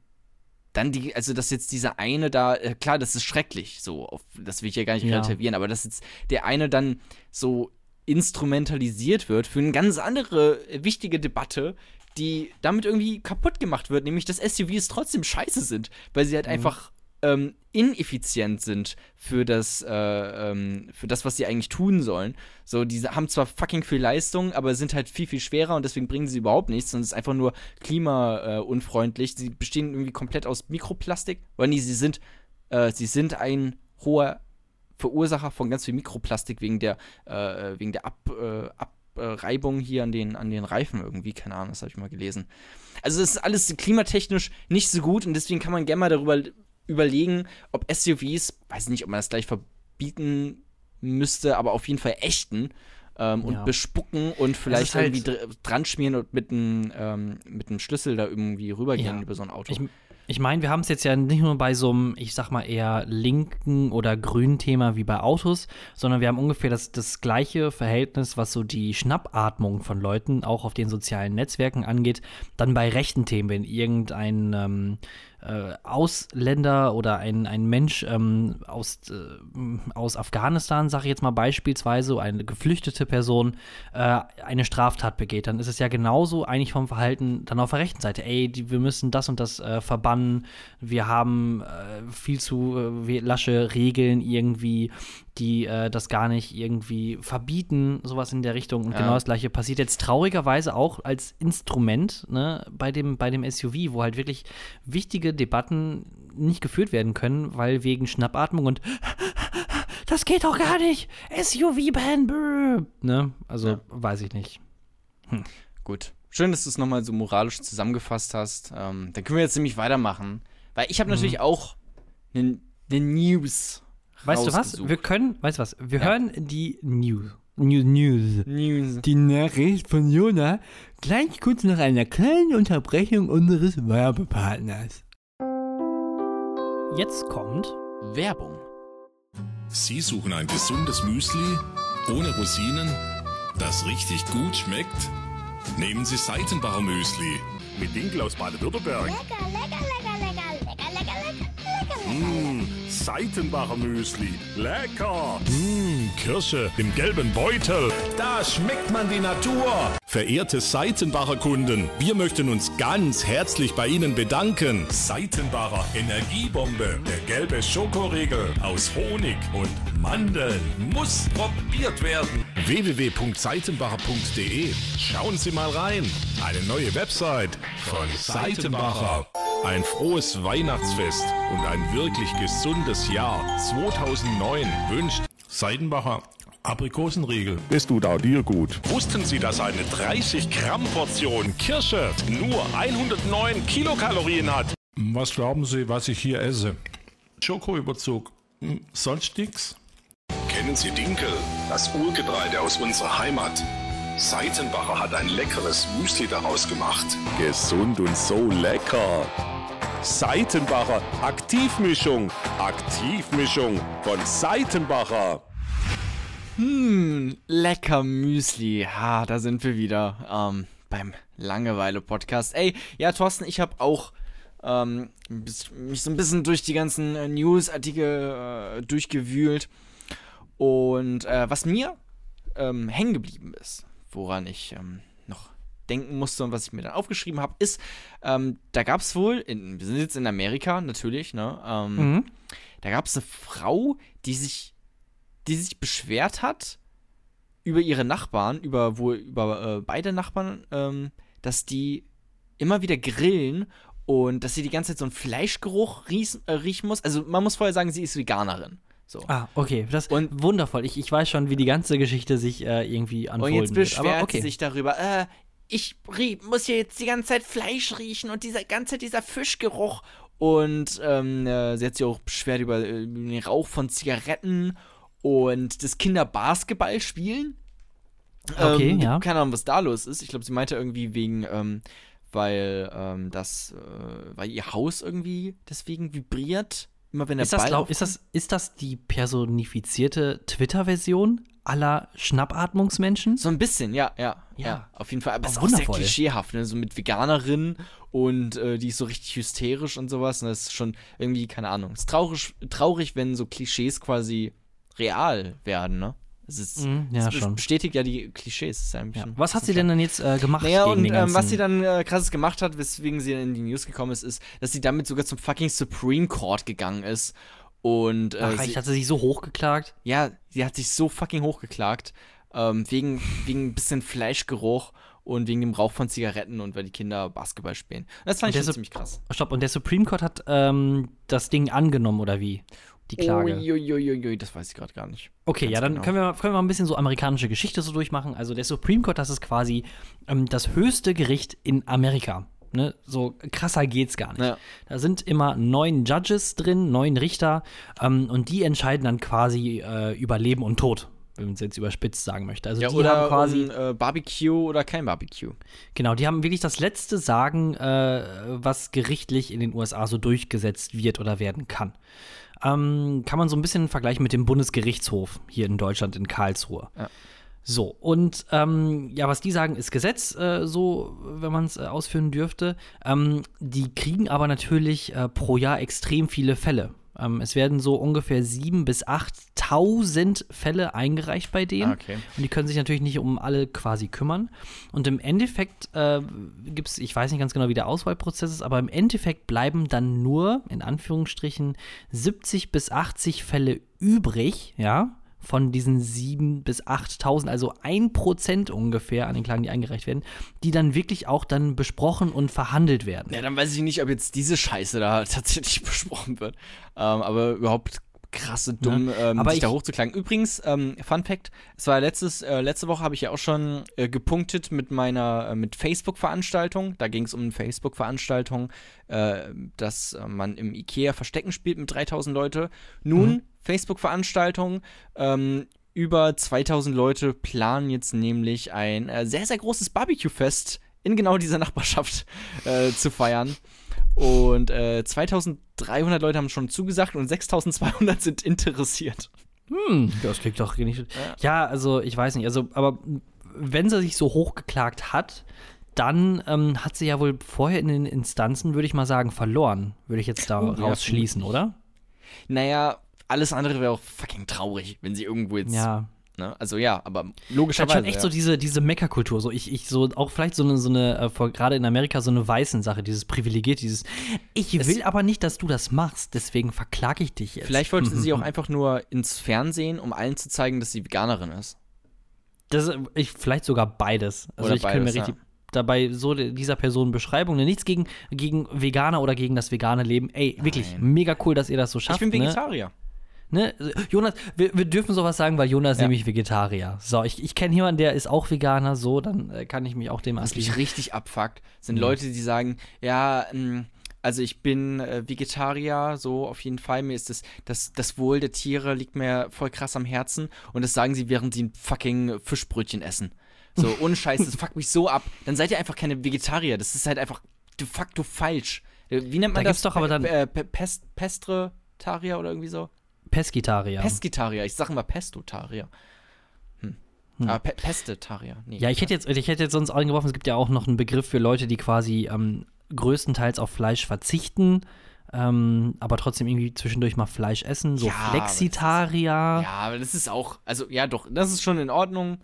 dann die, also dass jetzt dieser eine da, äh, klar, das ist schrecklich, so, auf, das will ich ja gar nicht ja. relativieren, aber dass jetzt der eine dann so instrumentalisiert wird für eine ganz andere äh, wichtige Debatte, die damit irgendwie kaputt gemacht wird, nämlich dass SUVs trotzdem scheiße sind, weil sie halt mhm. einfach ähm, ineffizient sind für das, äh, ähm, für das, was sie eigentlich tun sollen. So, die haben zwar fucking viel Leistung, aber sind halt viel, viel schwerer und deswegen bringen sie überhaupt nichts und es ist einfach nur klimaunfreundlich. Sie bestehen irgendwie komplett aus Mikroplastik. Oder nee, sie sind, äh, sie sind ein hoher Verursacher von ganz viel Mikroplastik wegen der, äh, wegen der Ab, äh, Abreibung hier an den, an den Reifen irgendwie. Keine Ahnung, das habe ich mal gelesen. Also, es ist alles klimatechnisch nicht so gut und deswegen kann man gerne mal darüber überlegen, ob SUVs, weiß nicht, ob man das gleich verbieten müsste, aber auf jeden Fall ächten ähm, und ja. bespucken und vielleicht halt irgendwie dran schmieren und mit einem ähm, mit Schlüssel da irgendwie rübergehen ja. über so ein Auto. Ich, ich meine, wir haben es jetzt ja nicht nur bei so einem, ich sag mal, eher linken oder grünen Thema wie bei Autos, sondern wir haben ungefähr das, das gleiche Verhältnis, was so die Schnappatmung von Leuten auch auf den sozialen Netzwerken angeht, dann bei rechten Themen, wenn irgendein ähm, äh, Ausländer oder ein, ein Mensch ähm, aus, äh, aus Afghanistan, sage ich jetzt mal beispielsweise, eine geflüchtete Person, äh, eine Straftat begeht, dann ist es ja genauso eigentlich vom Verhalten dann auf der rechten Seite. Ey, die, wir müssen das und das äh, verbannen, wir haben äh, viel zu äh, lasche Regeln irgendwie, die äh, das gar nicht irgendwie verbieten, sowas in der Richtung. Und ja. genau das gleiche passiert jetzt traurigerweise auch als Instrument ne, bei, dem, bei dem SUV, wo halt wirklich wichtige Debatten nicht geführt werden können, weil wegen Schnappatmung und das geht doch gar nicht. SUV-Ban, ne? Also ja. weiß ich nicht. Hm. Gut. Schön, dass du es nochmal so moralisch zusammengefasst hast. Ähm, dann können wir jetzt nämlich weitermachen. Weil ich habe mhm. natürlich auch eine ne News. Weißt du was? Wir können, weißt du was? Wir ja. hören die News. News, News. News. Die Nachricht von Jona gleich kurz nach einer kleinen Unterbrechung unseres Werbepartners. Jetzt kommt Werbung. Sie suchen ein gesundes Müsli ohne Rosinen, das richtig gut schmeckt? Nehmen Sie Seitenbacher Müsli mit Dinkel aus Baden-Württemberg. Lecker, lecker, lecker, lecker, lecker, lecker, lecker, lecker. Mmh, Seitenbacher Müsli. Lecker. Mmh, Kirsche im gelben Beutel. Da schmeckt man die Natur. Verehrte Seitenbacher Kunden, wir möchten uns ganz herzlich bei Ihnen bedanken. Seitenbacher Energiebombe, der gelbe Schokoriegel aus Honig und Mandeln muss probiert werden. www.seitenbacher.de Schauen Sie mal rein. Eine neue Website von Seitenbacher. Ein frohes Weihnachtsfest und ein wirklich gesundes Jahr 2009 wünscht Seidenbacher Aprikosenriegel. Das tut auch dir gut. Wussten Sie, dass eine 30 Gramm Portion Kirsche nur 109 Kilokalorien hat? Was glauben Sie, was ich hier esse? Schokoüberzug. Hm, sonst nix? Kennen Sie Dinkel, das Urgetreide aus unserer Heimat? Seitenbacher hat ein leckeres Müsli daraus gemacht. Gesund und so lecker. Seitenbacher Aktivmischung. Aktivmischung von Seitenbacher. Hm, lecker Müsli. Ha, da sind wir wieder ähm, beim Langeweile-Podcast. Ey, ja, Thorsten, ich habe auch ähm, mich so ein bisschen durch die ganzen äh, News-Artikel äh, durchgewühlt. Und äh, was mir ähm, hängen geblieben ist, woran ich ähm, noch denken musste und was ich mir dann aufgeschrieben habe, ist, ähm, da gab es wohl, in, wir sind jetzt in Amerika natürlich, ne? Ähm, mhm. Da gab es eine Frau, die sich die sich beschwert hat über ihre Nachbarn, über wohl über äh, beide Nachbarn, ähm, dass die immer wieder grillen und dass sie die ganze Zeit so einen Fleischgeruch ries, äh, riechen muss. Also man muss vorher sagen, sie ist Veganerin. So. Ah, okay. Das und wundervoll. Ich, ich weiß schon, wie die ganze Geschichte sich äh, irgendwie anfolgen Und jetzt beschwert wird. Aber okay. sie sich darüber, äh, ich muss hier jetzt die ganze Zeit Fleisch riechen und dieser ganze dieser Fischgeruch. Und ähm, äh, sie hat sich auch beschwert über äh, den Rauch von Zigaretten und das Kinderbasketball spielen. Okay, ähm, ja. Keine Ahnung, was da los ist. Ich glaube, sie meinte irgendwie wegen, ähm, weil ähm, das, äh, weil ihr Haus irgendwie deswegen vibriert. Immer wenn der ist das, glaub, ist das Ist das die personifizierte Twitter-Version aller Schnappatmungsmenschen? So ein bisschen, ja, ja. Ja, ja auf jeden Fall. Aber es ist auch sehr klischeehaft, ne? So mit Veganerin und äh, die ist so richtig hysterisch und sowas. Und das ist schon irgendwie, keine Ahnung. Es ist traurig, traurig, wenn so Klischees quasi real werden, ne? Es, ist, mm, ja, es bestätigt ja die Klischees. Ja ja. Was hat sie denn dann jetzt äh, gemacht? Naja, und ähm, was sie dann äh, krasses gemacht hat, weswegen sie in die News gekommen ist, ist, dass sie damit sogar zum fucking Supreme Court gegangen ist. Und, äh, Ach, sie, hat sie sich so hochgeklagt? Ja, sie hat sich so fucking hochgeklagt. Ähm, wegen, wegen ein bisschen Fleischgeruch und wegen dem Rauch von Zigaretten und weil die Kinder Basketball spielen. Das fand ich schon ziemlich krass. Stopp, und der Supreme Court hat ähm, das Ding angenommen, oder wie? Die Klage. Uiuiuiui, das weiß ich gerade gar nicht. Okay, Ganz ja, dann genau. können, wir, können wir mal ein bisschen so amerikanische Geschichte so durchmachen. Also der Supreme Court, das ist quasi ähm, das höchste Gericht in Amerika. Ne? So krasser geht's gar nicht. Ja. Da sind immer neun Judges drin, neun Richter, ähm, und die entscheiden dann quasi äh, über Leben und Tod wenn man es jetzt überspitzt sagen möchte. Also ja, die oder haben quasi um, äh, Barbecue oder kein Barbecue. Genau, die haben wirklich das letzte Sagen, äh, was gerichtlich in den USA so durchgesetzt wird oder werden kann ähm, kann man so ein bisschen vergleichen mit dem Bundesgerichtshof hier in Deutschland in Karlsruhe. Ja. So, und ähm, ja, was die sagen, ist Gesetz, äh, so, wenn man es äh, ausführen dürfte. Ähm, die kriegen aber natürlich äh, pro Jahr extrem viele Fälle. Ähm, es werden so ungefähr 7.000 bis 8.000 Fälle eingereicht bei denen. Ah, okay. Und die können sich natürlich nicht um alle quasi kümmern. Und im Endeffekt äh, gibt es, ich weiß nicht ganz genau, wie der Auswahlprozess ist, aber im Endeffekt bleiben dann nur, in Anführungsstrichen, 70 bis 80 Fälle übrig, ja, von diesen 7.000 bis 8.000, also ein Prozent ungefähr an den Klagen, die eingereicht werden, die dann wirklich auch dann besprochen und verhandelt werden. Ja, dann weiß ich nicht, ob jetzt diese Scheiße da tatsächlich besprochen wird. Ähm, aber überhaupt krasse dumm, ja, ähm, sich da hochzuklagen. Übrigens, ähm, Fun Fact: Es war letztes, äh, letzte Woche habe ich ja auch schon äh, gepunktet mit meiner äh, mit Facebook-Veranstaltung. Da ging es um eine Facebook-Veranstaltung, äh, dass äh, man im IKEA Verstecken spielt mit 3000 Leute. Nun mhm. Facebook-Veranstaltung. Ähm, über 2000 Leute planen jetzt nämlich ein äh, sehr, sehr großes Barbecue-Fest in genau dieser Nachbarschaft äh, zu feiern. Und äh, 2300 Leute haben schon zugesagt und 6200 sind interessiert. Hm, das klingt doch nicht. Ja. also ich weiß nicht. Also, aber wenn sie sich so hochgeklagt hat, dann ähm, hat sie ja wohl vorher in den Instanzen, würde ich mal sagen, verloren. Würde ich jetzt da rausschließen, oder? Naja, alles andere wäre auch fucking traurig, wenn sie irgendwo jetzt. Ja. Ne? Also ja, aber logischerweise. Hat schon echt ja. so diese, diese Meckerkultur. So ich, ich so auch vielleicht so eine, so eine äh, gerade in Amerika so eine weißen Sache, dieses privilegiert, dieses Ich es will aber nicht, dass du das machst, deswegen verklage ich dich jetzt. Vielleicht wollte sie auch einfach nur ins Fernsehen, um allen zu zeigen, dass sie Veganerin ist. Das ich, vielleicht sogar beides. Also Oder ich könnte mir richtig. Ja dabei so dieser Person Beschreibung. Ne? Nichts gegen, gegen Veganer oder gegen das vegane Leben. Ey, Nein. wirklich mega cool, dass ihr das so schafft. Ich bin ne? Vegetarier. Ne? Ne? Jonas, wir, wir, dürfen sowas sagen, weil Jonas ja. nämlich Vegetarier. So, ich, ich kenne jemanden, der ist auch Veganer, so, dann äh, kann ich mich auch dem Was mich richtig abfuckt, sind mhm. Leute, die sagen, ja, mh, hm, also ich bin äh, Vegetarier, so auf jeden Fall. Mir ist das, das, das Wohl der Tiere liegt mir voll krass am Herzen. Und das sagen sie, während sie ein fucking Fischbrötchen essen. So, ohne Scheiß, das fuckt mich so ab. Dann seid ihr einfach keine Vegetarier. Das ist halt einfach de facto falsch. Wie nennt man da das? Gibt's doch aber dann äh, Pest, Pestretarier oder irgendwie so? Peskitarier. Peskitarier, ich sage immer Pestotarier. Hm. Hm. Aber Pe Pestetarier. Nee, ja, ich hätte, jetzt, ich hätte jetzt sonst eingeworfen, es gibt ja auch noch einen Begriff für Leute, die quasi ähm, größtenteils auf Fleisch verzichten. Ähm, aber trotzdem irgendwie zwischendurch mal Fleisch essen, so ja, Flexitarier. ja, aber das ist auch, also ja, doch, das ist schon in Ordnung,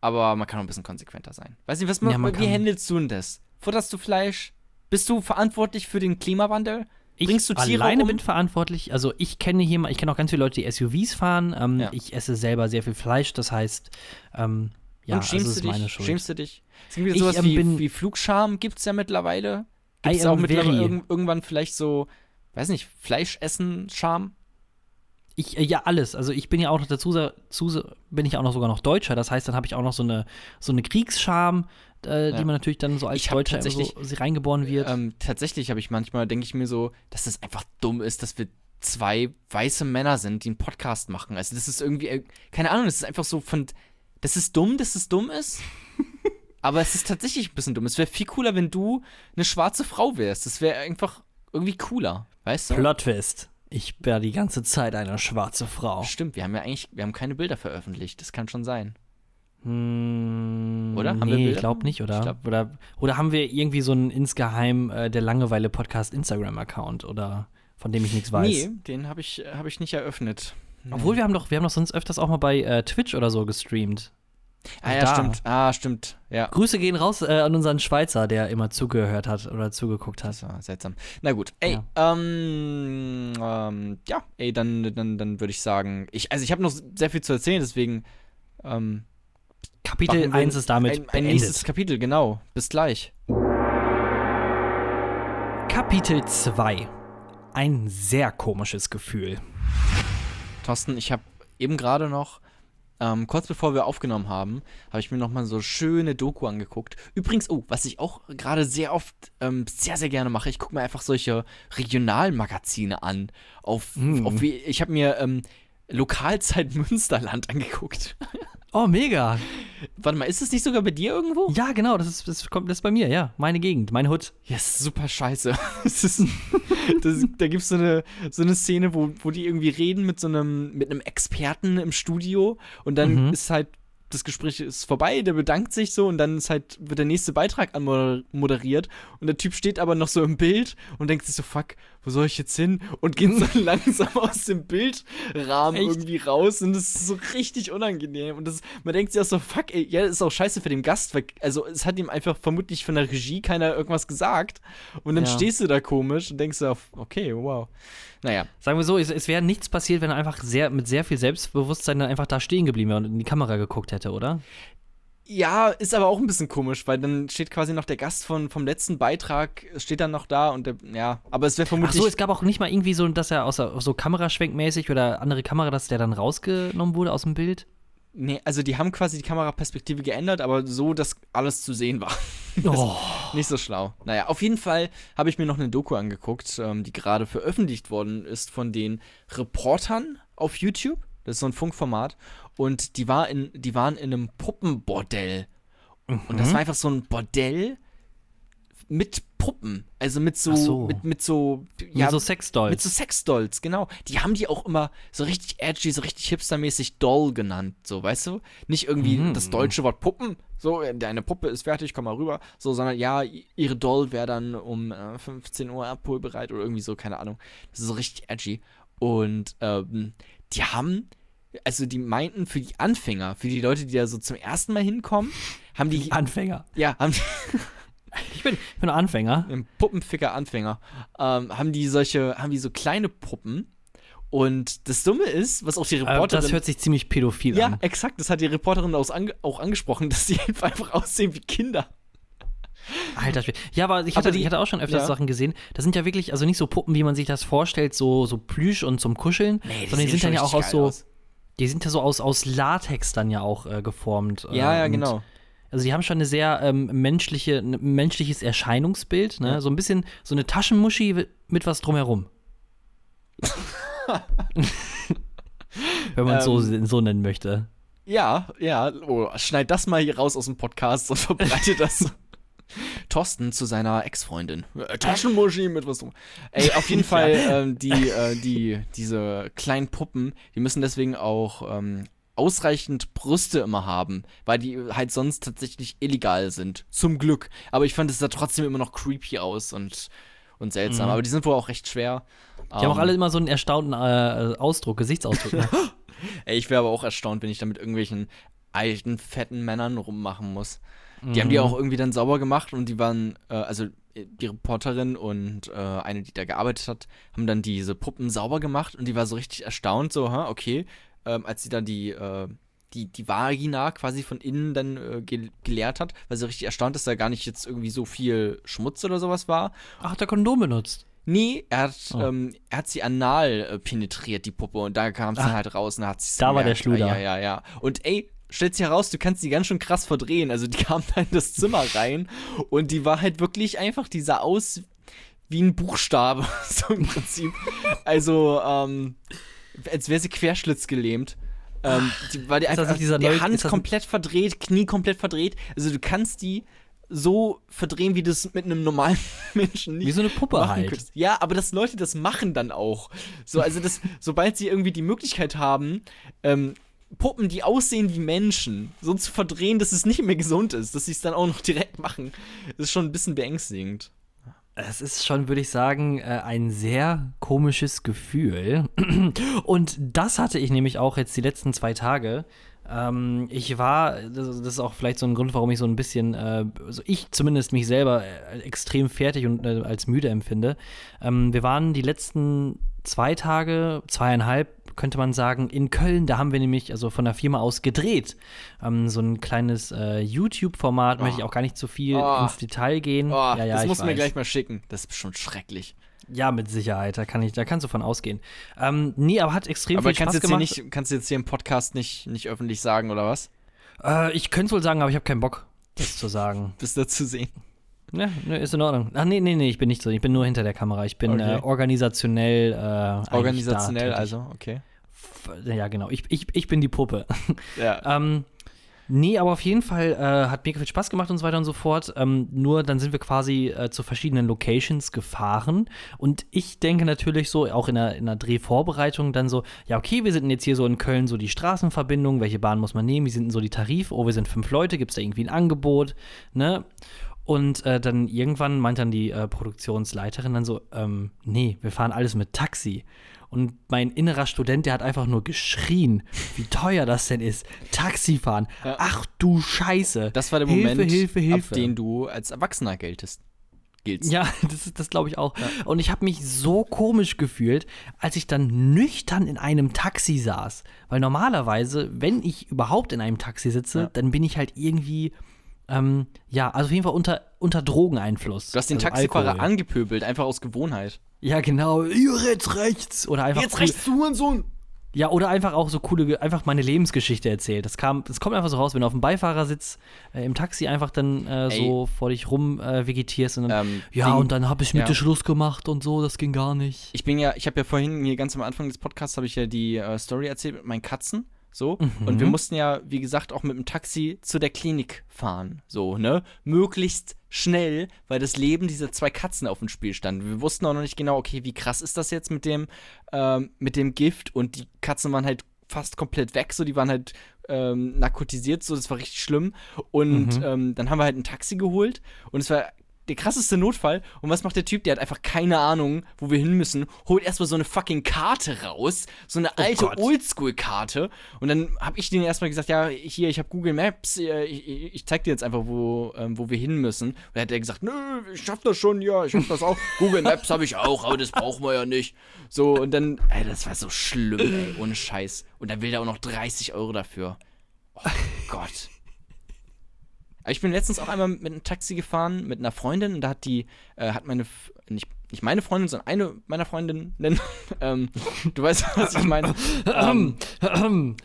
aber man kann auch ein bisschen konsequenter sein. Weiß nicht, was man, ja, wie handelst du denn das? Futterst du Fleisch? Bist du verantwortlich für den Klimawandel? Ich Bringst du Tiere alleine um? bin verantwortlich. Also ich kenne hier mal, ich kenne auch ganz viele Leute, die SUVs fahren. Ähm, ja. Ich esse selber sehr viel Fleisch, das heißt, ähm, ja, Und schämst also du dich? Schuld. Schämst du dich? Es gibt sowas ich, ähm, wie, wie Flugscham, gibt es ja mittlerweile. Gibt es auch mittlerweile irg irgendwann vielleicht so, weiß nicht, Fleischessen-Scham? Ich, äh, ja, alles. Also ich bin ja auch noch dazu, dazu bin ich auch noch sogar noch Deutscher. Das heißt, dann habe ich auch noch so eine, so eine Kriegsscham, äh, ja. die man natürlich dann so als Deutscher tatsächlich, so reingeboren wird. Ähm, tatsächlich habe ich manchmal, denke ich mir so, dass es einfach dumm ist, dass wir zwei weiße Männer sind, die einen Podcast machen. Also das ist irgendwie, äh, keine Ahnung, das ist einfach so von, das ist dumm, dass es dumm ist. aber es ist tatsächlich ein bisschen dumm. Es wäre viel cooler, wenn du eine schwarze Frau wärst. Das wäre einfach irgendwie cooler, weißt du? Plotwist. Ich wäre die ganze Zeit eine schwarze Frau. Stimmt, wir haben ja eigentlich, wir haben keine Bilder veröffentlicht. Das kann schon sein. Hm, oder? Haben nee, ich glaube nicht, oder? Glaub, oder? Oder haben wir irgendwie so einen insgeheim äh, der Langeweile-Podcast Instagram-Account oder von dem ich nichts weiß? Nee, den habe ich, hab ich nicht eröffnet. Obwohl wir haben doch, wir haben doch sonst öfters auch mal bei äh, Twitch oder so gestreamt. Ah ja, da. stimmt. Ah, stimmt. Ja. Grüße gehen raus äh, an unseren Schweizer, der immer zugehört hat oder zugeguckt hat. Seltsam. Na gut. Ey, ja. ähm, ähm, ja, ey, dann, dann, dann würde ich sagen, ich, also ich habe noch sehr viel zu erzählen, deswegen ähm, Kapitel 1 ist damit ein, ein nächstes Kapitel, genau. Bis gleich. Kapitel 2. Ein sehr komisches Gefühl. Thorsten, ich habe eben gerade noch, ähm, kurz bevor wir aufgenommen haben, habe ich mir noch mal so schöne Doku angeguckt. Übrigens, oh, was ich auch gerade sehr oft ähm, sehr, sehr gerne mache, ich gucke mir einfach solche Regionalmagazine an. Auf, mm. auf ich habe mir ähm, Lokalzeit Münsterland angeguckt. Oh, mega. Warte mal, ist es nicht sogar bei dir irgendwo? Ja, genau, das ist, das kommt, das ist bei mir, ja. Meine Gegend, mein Hut. Yes, super scheiße. das ist, das, da gibt es so eine, so eine Szene, wo, wo die irgendwie reden mit so einem, mit einem Experten im Studio und dann mhm. ist halt das Gespräch ist vorbei, der bedankt sich so und dann ist halt, wird der nächste Beitrag anmoderiert und der Typ steht aber noch so im Bild und denkt sich so, fuck, wo soll ich jetzt hin? Und geht so langsam aus dem Bildrahmen Echt? irgendwie raus und das ist so richtig unangenehm und das, man denkt sich auch so, fuck, ey, ja, das ist auch scheiße für den Gast, also es hat ihm einfach vermutlich von der Regie keiner irgendwas gesagt und dann ja. stehst du da komisch und denkst so, okay, wow. Naja. Sagen wir so, es, es wäre nichts passiert, wenn er einfach sehr, mit sehr viel Selbstbewusstsein dann einfach da stehen geblieben wäre und in die Kamera geguckt hätte, oder? Ja, ist aber auch ein bisschen komisch, weil dann steht quasi noch der Gast von, vom letzten Beitrag, steht dann noch da und der, ja, aber es wäre vermutlich. Ach so, es gab auch nicht mal irgendwie so, dass er aus so Kameraschwenkmäßig oder andere Kamera, dass der dann rausgenommen wurde aus dem Bild? Nee, also die haben quasi die Kameraperspektive geändert, aber so, dass alles zu sehen war. Oh. Nicht so schlau. Naja, auf jeden Fall habe ich mir noch eine Doku angeguckt, ähm, die gerade veröffentlicht worden ist von den Reportern auf YouTube. Das ist so ein Funkformat. Und die, war in, die waren in einem Puppenbordell. Mhm. Und das mhm. war einfach so ein Bordell mit Puppen. Also mit so, so. Mit, mit so, ja, mit so Sexdolls. Mit so Sexdolls, genau. Die haben die auch immer so richtig edgy, so richtig hipstermäßig Doll genannt, so, weißt du? Nicht irgendwie mhm. das deutsche Wort Puppen, so, deine Puppe ist fertig, komm mal rüber, so, sondern ja, ihre Doll wäre dann um äh, 15 Uhr abholbereit oder irgendwie so, keine Ahnung. Das ist so richtig edgy. Und ähm, die haben, also die meinten für die Anfänger, für die Leute, die da so zum ersten Mal hinkommen, haben die. die Anfänger. Ja, haben die Ich bin, ich bin ein Anfänger. Ein Puppenficker-Anfänger. Ähm, haben die solche, haben die so kleine Puppen. Und das Dumme ist, was auch die Reporterin. Äh, das hört sich ziemlich pädophil ja, an. Ja, exakt. Das hat die Reporterin aus ange auch angesprochen, dass sie einfach aussehen wie Kinder. Alter, ja, aber ich hatte, aber die, ich hatte auch schon öfters ja. Sachen gesehen. Das sind ja wirklich, also nicht so Puppen, wie man sich das vorstellt, so, so Plüsch und zum Kuscheln, nee, sondern die sind dann ja auch aus so, aus. Die sind ja so aus, aus Latex dann ja auch äh, geformt. Ja, äh, ja, genau. Also die haben schon eine sehr ähm, menschliche, ein menschliches Erscheinungsbild, ne? Ja. So ein bisschen so eine Taschenmuschi mit was drumherum. Wenn man es ähm, so, so nennen möchte. Ja, ja. Oh, schneid das mal hier raus aus dem Podcast und verbreite das. Thorsten zu seiner Ex-Freundin. Äh, Taschenmuschi mit was drum. Ey, auf jeden Fall, ähm, die, äh, die, diese kleinen Puppen, die müssen deswegen auch ähm, ausreichend Brüste immer haben, weil die halt sonst tatsächlich illegal sind. Zum Glück. Aber ich fand es sah trotzdem immer noch creepy aus und, und seltsam. Mhm. Aber die sind wohl auch recht schwer. Die um, haben auch ähm, alle immer so einen erstaunten äh, Ausdruck, Gesichtsausdruck. Ne? Ey, ich wäre aber auch erstaunt, wenn ich da mit irgendwelchen alten, fetten Männern rummachen muss. Die mhm. haben die mhm. auch irgendwie dann sauber gemacht und die waren, äh, also die Reporterin und äh, eine, die da gearbeitet hat, haben dann diese Puppen sauber gemacht und die war so richtig erstaunt, so, ha, okay, ähm, als sie dann die, äh, die, die Vagina quasi von innen dann äh, ge geleert hat, weil sie richtig erstaunt ist, dass da gar nicht jetzt irgendwie so viel Schmutz oder sowas war. Ach, hat er Kondom benutzt? Nee, er hat, oh. ähm, er hat sie anal äh, penetriert, die Puppe, und da kam sie halt raus und hat sie Da gemerkt. war der Schluder. Ja, ja, ja. Und ey, stellt sich heraus, du kannst die ganz schön krass verdrehen. Also die kam da in das Zimmer rein und die war halt wirklich einfach, die sah aus wie ein Buchstabe, so im Prinzip. Also, ähm, als wäre sie querschlitzgelähmt. Ähm, die, war die einfach die neue, Hand komplett verdreht, Knie komplett verdreht. Also du kannst die so verdrehen, wie du es mit einem normalen Menschen nicht Wie so eine Puppe halt. Könntest. Ja, aber dass Leute das machen dann auch. So, also das, sobald sie irgendwie die Möglichkeit haben, ähm, Puppen, die aussehen wie Menschen, so zu verdrehen, dass es nicht mehr gesund ist, dass sie es dann auch noch direkt machen, ist schon ein bisschen beängstigend. Es ist schon, würde ich sagen, äh, ein sehr komisches Gefühl. Und das hatte ich nämlich auch jetzt die letzten zwei Tage. Ähm, ich war, das ist auch vielleicht so ein Grund, warum ich so ein bisschen, äh, also ich zumindest mich selber äh, extrem fertig und als müde empfinde. Ähm, wir waren die letzten zwei Tage, zweieinhalb könnte man sagen, in Köln. Da haben wir nämlich also von der Firma aus gedreht. Ähm, so ein kleines äh, YouTube-Format, oh. möchte ich auch gar nicht zu viel oh. ins Detail gehen. Oh, ja, ja, das musst du mir gleich mal schicken. Das ist schon schrecklich. Ja, mit Sicherheit, da, kann ich, da kannst du von ausgehen. Ähm, nee, aber hat extrem aber viel Spaß gemacht. Nicht, kannst du jetzt hier im Podcast nicht, nicht öffentlich sagen, oder was? Äh, ich könnte es wohl sagen, aber ich habe keinen Bock, das zu sagen. Bist du zu sehen? Ja, ne, ist in Ordnung. Ach nee, nee, nee, ich bin nicht so. Ich bin nur hinter der Kamera. Ich bin okay. äh, organisationell. Äh, organisationell, also, okay. Ja, genau. Ich, ich, ich bin die Puppe. Ja. ähm, Nee, aber auf jeden Fall äh, hat mega viel Spaß gemacht und so weiter und so fort. Ähm, nur dann sind wir quasi äh, zu verschiedenen Locations gefahren. Und ich denke natürlich so, auch in der, in der Drehvorbereitung dann so, ja, okay, wir sind jetzt hier so in Köln so die Straßenverbindung, welche Bahn muss man nehmen, wie sind denn so die Tarif? Oh, wir sind fünf Leute, gibt es da irgendwie ein Angebot, ne? Und äh, dann irgendwann meint dann die äh, Produktionsleiterin dann so, ähm, nee, wir fahren alles mit Taxi. Und mein innerer Student, der hat einfach nur geschrien, wie teuer das denn ist. Taxifahren. Ja. Ach du Scheiße. Das war der Hilfe, Moment, Hilfe, Hilfe. ab den du als Erwachsener geltest. Gilt's. Ja, das, das glaube ich auch. Ja. Und ich habe mich so komisch gefühlt, als ich dann nüchtern in einem Taxi saß. Weil normalerweise, wenn ich überhaupt in einem Taxi sitze, ja. dann bin ich halt irgendwie ähm, ja, also auf jeden Fall unter, unter Drogeneinfluss. Du hast den also Taxifahrer Alkohol. angepöbelt, einfach aus Gewohnheit. Ja, genau. Jetzt rechts. Oder einfach. Jetzt rechts, du und Sohn. Ja, oder einfach auch so coole, einfach meine Lebensgeschichte erzählt. Das kam, das kommt einfach so raus, wenn du auf dem Beifahrersitz äh, im Taxi einfach dann äh, so vor dich rum äh, vegetierst und dann, ähm, ja, Ding, und dann habe ich mit ja. dir Schluss gemacht und so, das ging gar nicht. Ich bin ja, ich habe ja vorhin hier ganz am Anfang des Podcasts habe ich ja die äh, Story erzählt mit meinen Katzen. So. Mhm. Und wir mussten ja, wie gesagt, auch mit dem Taxi zu der Klinik fahren. So, ne? Möglichst schnell, weil das Leben dieser zwei Katzen auf dem Spiel stand. Wir wussten auch noch nicht genau, okay, wie krass ist das jetzt mit dem, ähm, mit dem Gift und die Katzen waren halt fast komplett weg, so die waren halt ähm, narkotisiert, so das war richtig schlimm. Und mhm. ähm, dann haben wir halt ein Taxi geholt und es war der krasseste Notfall. Und was macht der Typ? Der hat einfach keine Ahnung, wo wir hin müssen. Holt erstmal so eine fucking Karte raus. So eine oh alte oh Oldschool-Karte. Und dann habe ich denen erstmal gesagt: Ja, hier, ich habe Google Maps. Ich, ich, zeig dir jetzt einfach, wo, ähm, wo wir hin müssen. Und dann hat er gesagt: Nö, ich schaff das schon. Ja, ich schaff das auch. Google Maps habe ich auch, aber das brauchen wir ja nicht. So, und dann, ey, das war so schlimm, ey, ohne Scheiß. Und dann will der auch noch 30 Euro dafür. Oh Gott. Ich bin letztens auch einmal mit einem Taxi gefahren mit einer Freundin und da hat die, äh, hat meine, nicht, nicht meine Freundin, sondern eine meiner Freundinnen, ähm, du weißt, was ich meine, ähm,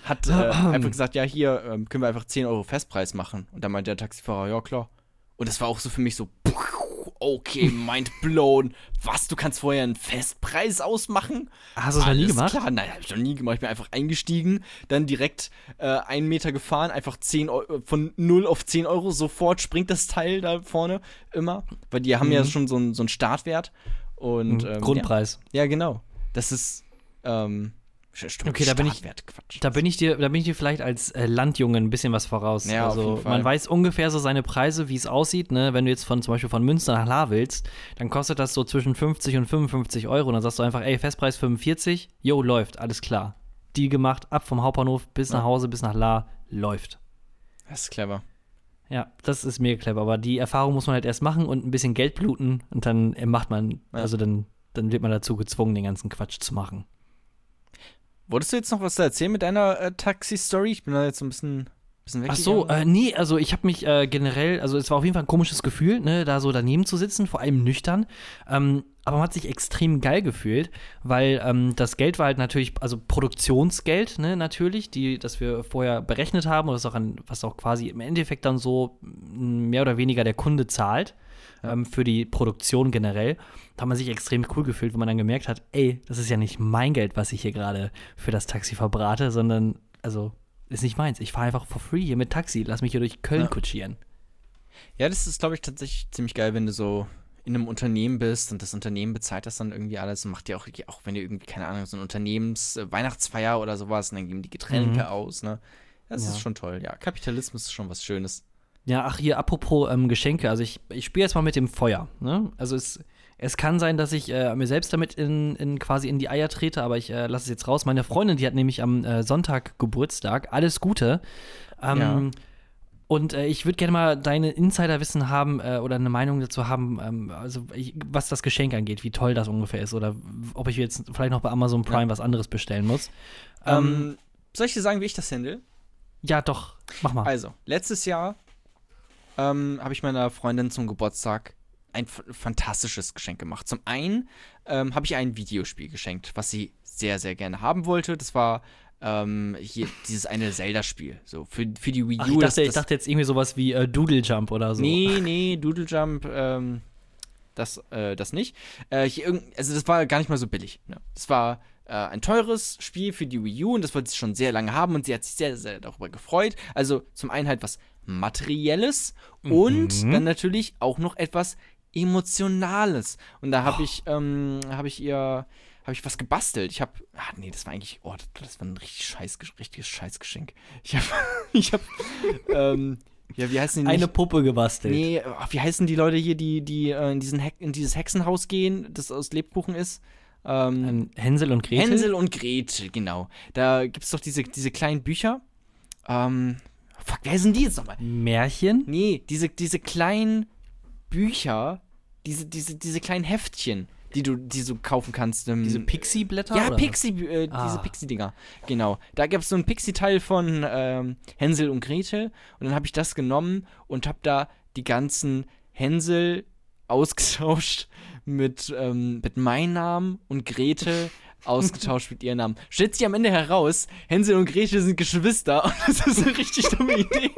hat äh, einfach gesagt, ja, hier ähm, können wir einfach 10 Euro Festpreis machen. Und dann meinte der Taxifahrer, ja klar. Und das war auch so für mich so, okay, mind blown. Was, du kannst vorher einen Festpreis ausmachen? Hast du das noch nie gemacht? Klar, nein, hab ich noch nie gemacht. Ich bin einfach eingestiegen, dann direkt äh, einen Meter gefahren, einfach 10 Euro, von 0 auf 10 Euro, sofort springt das Teil da vorne immer. Weil die haben mhm. ja schon so einen so Startwert. Und, mhm. ähm, Grundpreis. Ja. ja, genau. Das ist, ähm, Stimmt, okay, da bin ich, da bin ich dir, da bin ich dir vielleicht als äh, Landjunge ein bisschen was voraus. Ja, also man weiß ungefähr so seine Preise, wie es aussieht. Ne? Wenn du jetzt von zum Beispiel von Münster nach La willst, dann kostet das so zwischen 50 und 55 Euro. Und dann sagst du einfach, ey, Festpreis 45, jo, läuft, alles klar. Die gemacht, ab vom Hauptbahnhof bis ja. nach Hause, bis nach La, läuft. Das ist clever. Ja, das ist mega clever. Aber die Erfahrung muss man halt erst machen und ein bisschen Geld bluten und dann äh, macht man, ja. also dann, dann wird man dazu gezwungen, den ganzen Quatsch zu machen. Wolltest du jetzt noch was erzählen mit deiner äh, Taxi-Story? Ich bin da jetzt so ein bisschen, bisschen Ach so, äh, nee, also ich habe mich äh, generell, also es war auf jeden Fall ein komisches Gefühl, ne, da so daneben zu sitzen, vor allem nüchtern. Ähm, aber man hat sich extrem geil gefühlt, weil ähm, das Geld war halt natürlich, also Produktionsgeld, ne, natürlich, die, das wir vorher berechnet haben, und das auch an, was auch quasi im Endeffekt dann so mehr oder weniger der Kunde zahlt ähm, für die Produktion generell. Da hat man sich extrem cool gefühlt, wo man dann gemerkt hat, ey, das ist ja nicht mein Geld, was ich hier gerade für das Taxi verbrate, sondern, also, ist nicht meins. Ich fahre einfach for free hier mit Taxi, lass mich hier durch Köln ja. kutschieren. Ja, das ist, glaube ich, tatsächlich ziemlich geil, wenn du so in einem Unternehmen bist und das Unternehmen bezahlt das dann irgendwie alles und macht dir auch, auch wenn ihr irgendwie, keine Ahnung, so ein Unternehmens-Weihnachtsfeier oder sowas, und dann geben die Getränke mhm. aus, ne? Das ja. ist schon toll. Ja, Kapitalismus ist schon was Schönes. Ja, ach hier, apropos ähm, Geschenke. Also ich, ich spiele jetzt mal mit dem Feuer. Ne? Also es, es kann sein, dass ich äh, mir selbst damit in, in quasi in die Eier trete, aber ich äh, lasse es jetzt raus. Meine Freundin, die hat nämlich am äh, Sonntag Geburtstag. Alles Gute. Ähm, ja. Und äh, ich würde gerne mal deine Insiderwissen haben äh, oder eine Meinung dazu haben, ähm, also ich, was das Geschenk angeht, wie toll das ungefähr ist oder ob ich jetzt vielleicht noch bei Amazon Prime ja. was anderes bestellen muss. Ähm, ähm, soll ich dir sagen, wie ich das handle? Ja, doch. Mach mal. Also, letztes Jahr ähm, habe ich meiner Freundin zum Geburtstag ein fantastisches Geschenk gemacht. Zum einen ähm, habe ich ein Videospiel geschenkt, was sie sehr, sehr gerne haben wollte. Das war ähm, hier dieses eine Zelda-Spiel. So, für, für die Wii U. Ach, ich, dachte, ich dachte jetzt irgendwie sowas wie äh, Doodle Jump oder so. Nee, nee, Doodle Jump, ähm, das, äh, das nicht. Äh, hier, also das war gar nicht mal so billig. Ne? Das war äh, ein teures Spiel für die Wii U und das wollte sie schon sehr lange haben und sie hat sich sehr, sehr darüber gefreut. Also zum einen halt was Materielles mhm. und dann natürlich auch noch etwas Emotionales. Und da habe oh. ich, ähm, habe ich ihr, habe ich was gebastelt. Ich habe, ah, nee, das war eigentlich, oh, das, war ein richtig scheiß, richtiges Scheißgeschenk. Ich habe, ich habe, ähm, ja, wie heißen die? Nicht? Eine Puppe gebastelt. Nee, ach, wie heißen die Leute hier, die, die äh, in, diesen in dieses Hexenhaus gehen, das aus Lebkuchen ist? Ähm, Hänsel und Gretel? Hänsel und Gretel, genau. Da gibt es doch diese, diese kleinen Bücher. Ähm, fuck, wer sind die jetzt nochmal? Märchen? Nee, diese, diese kleinen Bücher, diese, diese, diese kleinen Heftchen, die du, die du kaufen kannst. Ähm, diese Pixie-Blätter? Ja, Pixie, äh, ah. diese Pixie-Dinger. Genau. Da gab es so ein Pixie-Teil von ähm, Hänsel und Gretel. Und dann habe ich das genommen und habe da die ganzen Hänsel ausgetauscht mit, ähm, mit meinem Namen und Gretel ausgetauscht mit ihrem Namen. Stellt sich am Ende heraus, Hänsel und Gretel sind Geschwister und das ist eine richtig dumme Idee.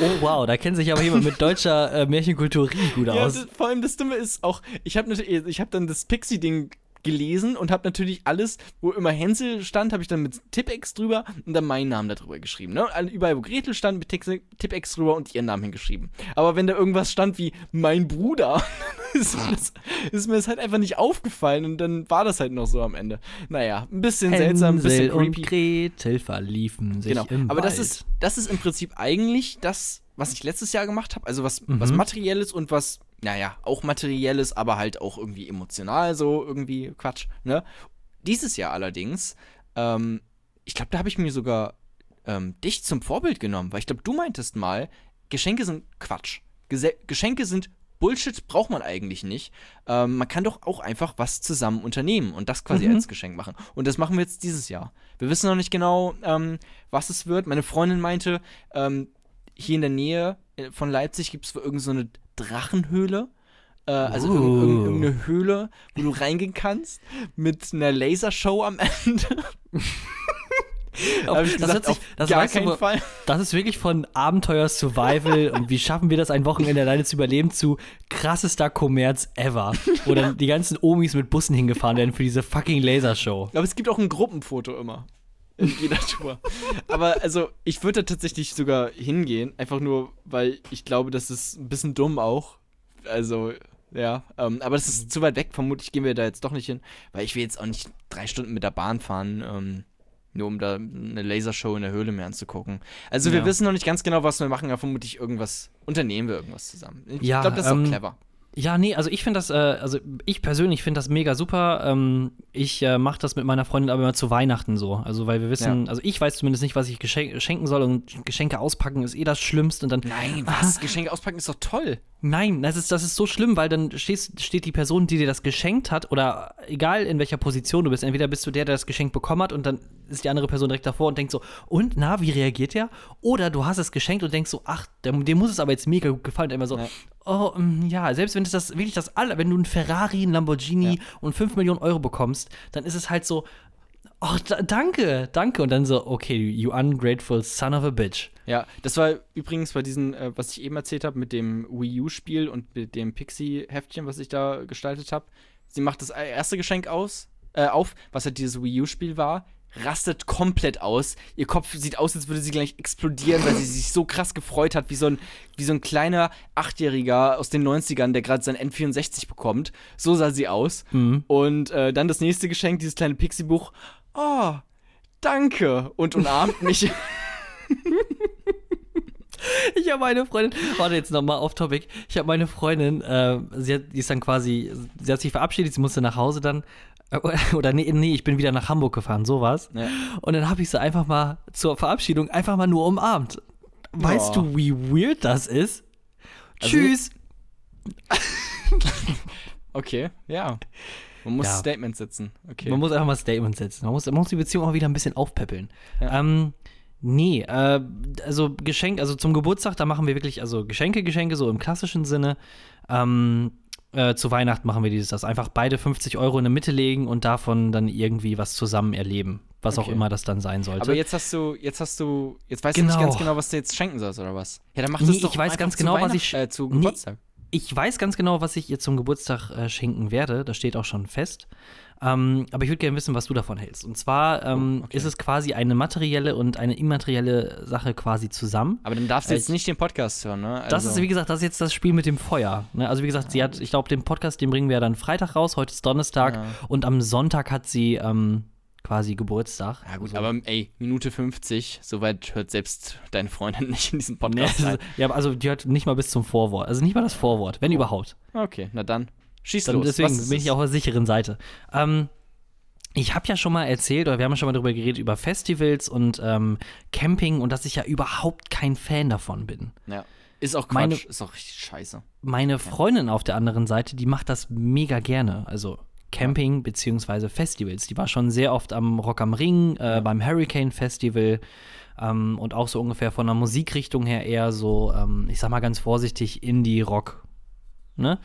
Oh wow, da kennt sich aber jemand mit deutscher äh, Märchenkultur richtig gut aus. Ja, das, vor allem das Dumme ist auch, ich habe ich hab dann das Pixie-Ding gelesen und habe natürlich alles, wo immer Hänsel stand, habe ich dann mit Tippex drüber und dann meinen Namen darüber geschrieben. Ne? Überall, wo Gretel stand, mit Tippex drüber und ihren Namen hingeschrieben. Aber wenn da irgendwas stand wie mein Bruder, ist, mir das, ist, mir das, halt einfach nicht aufgefallen und dann war das halt noch so am Ende. Naja, ein bisschen Hänsel seltsam, ein bisschen creepy. Und Gretel verliefen sich genau. im Aber Wald. das ist, das ist im Prinzip eigentlich das, was ich letztes Jahr gemacht habe. Also was, mhm. was Materielles und was naja, auch materielles, aber halt auch irgendwie emotional, so irgendwie Quatsch, ne? Dieses Jahr allerdings, ähm, ich glaube, da habe ich mir sogar ähm, dich zum Vorbild genommen, weil ich glaube, du meintest mal, Geschenke sind Quatsch. Gese Geschenke sind Bullshit, braucht man eigentlich nicht. Ähm, man kann doch auch einfach was zusammen unternehmen und das quasi mhm. als Geschenk machen. Und das machen wir jetzt dieses Jahr. Wir wissen noch nicht genau, ähm, was es wird. Meine Freundin meinte, ähm, hier in der Nähe äh, von Leipzig gibt es irgendeine so Drachenhöhle. Äh, also uh. irgendeine Höhle, wo du reingehen kannst mit einer Lasershow am Ende. das, gesagt, sich, das, gar keinen Fall. das ist wirklich von Abenteuer Survival und wie schaffen wir das ein Wochenende alleine zu überleben zu krassester Kommerz ever. Wo dann die ganzen Omis mit Bussen hingefahren werden für diese fucking Lasershow. Aber es gibt auch ein Gruppenfoto immer. In jeder Tour. Aber also, ich würde da tatsächlich sogar hingehen, einfach nur, weil ich glaube, das ist ein bisschen dumm auch. Also, ja, ähm, aber das ist zu weit weg. Vermutlich gehen wir da jetzt doch nicht hin, weil ich will jetzt auch nicht drei Stunden mit der Bahn fahren, ähm, nur um da eine Lasershow in der Höhle mehr anzugucken. Also, wir ja. wissen noch nicht ganz genau, was wir machen, aber vermutlich irgendwas unternehmen wir irgendwas zusammen. Ich ja, glaube, das ist ähm, auch clever. Ja, nee, also ich finde das, äh, also ich persönlich finde das mega super. Ähm, ich äh, mache das mit meiner Freundin aber immer zu Weihnachten so. Also, weil wir wissen, ja. also ich weiß zumindest nicht, was ich geschenk schenken soll und Geschenke auspacken ist eh das Schlimmste. Und dann, Nein, was? Geschenke auspacken ist doch toll. Nein, das ist, das ist so schlimm, weil dann stehst, steht die Person, die dir das geschenkt hat, oder egal in welcher Position du bist, entweder bist du der, der das Geschenk bekommen hat und dann ist die andere Person direkt davor und denkt so, und na, wie reagiert der? Oder du hast es geschenkt und denkst so, ach, dem, dem muss es aber jetzt mega gut gefallen. Und immer so, ja. oh, mm, ja, selbst wenn es das wirklich das alle, wenn du ein Ferrari, ein Lamborghini ja. und 5 Millionen Euro bekommst, dann ist es halt so, oh, danke, danke. Und dann so, okay, you ungrateful son of a bitch. Ja, das war übrigens bei diesem, äh, was ich eben erzählt habe, mit dem Wii U-Spiel und mit dem Pixie-Heftchen, was ich da gestaltet habe. Sie macht das erste Geschenk aus, äh, auf, was halt dieses Wii U-Spiel war, rastet komplett aus. Ihr Kopf sieht aus, als würde sie gleich explodieren, weil sie sich so krass gefreut hat, wie so ein, wie so ein kleiner Achtjähriger aus den 90ern, der gerade sein N64 bekommt. So sah sie aus. Mhm. Und äh, dann das nächste Geschenk, dieses kleine Pixie-Buch. Oh, danke. Und umarmt mich. Ich habe meine Freundin, warte jetzt nochmal auf Topic. Ich habe meine Freundin, äh, sie hat, die ist dann quasi, sie hat sich verabschiedet, sie musste nach Hause dann. Äh, oder nee, nee, ich bin wieder nach Hamburg gefahren, sowas. Ja. Und dann habe ich sie einfach mal zur Verabschiedung einfach mal nur umarmt. Weißt oh. du, wie weird das ist? Also, Tschüss. okay, ja. Man muss ja. Statements setzen. Okay. Man muss einfach mal Statements setzen. Man muss, man muss die Beziehung auch wieder ein bisschen aufpäppeln. Ja. Ähm, Nee, äh, also Geschenk, also zum Geburtstag, da machen wir wirklich, also Geschenke, Geschenke, so im klassischen Sinne. Ähm, äh, zu Weihnachten machen wir dieses, das einfach beide 50 Euro in der Mitte legen und davon dann irgendwie was zusammen erleben, was okay. auch immer das dann sein sollte. Aber jetzt hast du, jetzt hast du, jetzt weißt genau. du nicht ganz genau. genau, was du jetzt schenken sollst oder was? Ja, dann mach das nee, doch ich weiß ganz genau, was ich äh, zu Geburtstag. Nee, ich weiß ganz genau, was ich ihr zum Geburtstag äh, schenken werde. Das steht auch schon fest. Ähm, aber ich würde gerne wissen, was du davon hältst. Und zwar ähm, oh, okay. ist es quasi eine materielle und eine immaterielle Sache quasi zusammen. Aber dann darfst du jetzt nicht den Podcast hören, ne? Also das ist, wie gesagt, das ist jetzt das Spiel mit dem Feuer. Ne? Also, wie gesagt, sie hat, ich glaube, den Podcast, den bringen wir dann Freitag raus. Heute ist Donnerstag. Ja. Und am Sonntag hat sie ähm, quasi Geburtstag. Ja, gut, so. aber ey, Minute 50, soweit hört selbst deine Freundin nicht in diesem Podcast. Nee, ja, also die hört nicht mal bis zum Vorwort. Also nicht mal das Vorwort, wenn oh. überhaupt. Okay, na dann. Schieß dann, los. Deswegen bin ich auf der sicheren Seite. Ähm, ich habe ja schon mal erzählt, oder wir haben ja schon mal darüber geredet, über Festivals und ähm, Camping und dass ich ja überhaupt kein Fan davon bin. Ja. Ist auch Quatsch, meine, ist auch richtig scheiße. Meine Freundin auf der anderen Seite, die macht das mega gerne. Also Camping beziehungsweise Festivals. Die war schon sehr oft am Rock am Ring, äh, beim Hurricane Festival ähm, und auch so ungefähr von der Musikrichtung her eher so, ähm, ich sag mal ganz vorsichtig, Indie-Rock. Ne?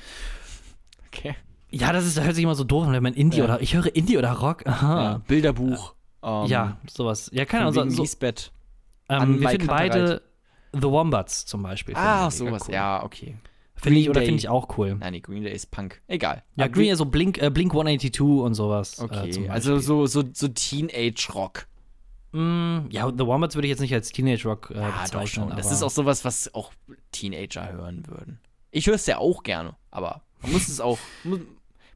Okay. Ja, das ist, das hört sich immer so doof an, wenn man Indie ja. oder ich höre Indie oder Rock. Aha. Ja, Bilderbuch. Ähm, ja, sowas. Ja, keine Ahnung. So, Lisbeth. Ähm, wir finden beide The Wombats zum Beispiel. Ah, sowas. Cool. Ja, okay. Finde ich, oder finde ich auch cool. Nein, nee, Green Day ist Punk. Egal. Ja, Green Day, so Blink, äh, Blink 182 und sowas. Äh, okay, äh, also so, so, so Teenage-Rock. Mm, ja, The Wombats würde ich jetzt nicht als Teenage-Rock äh, ja, bezeichnen. Das ist auch sowas, was auch Teenager hören würden. Ich höre es ja auch gerne, aber man muss es auch, muss,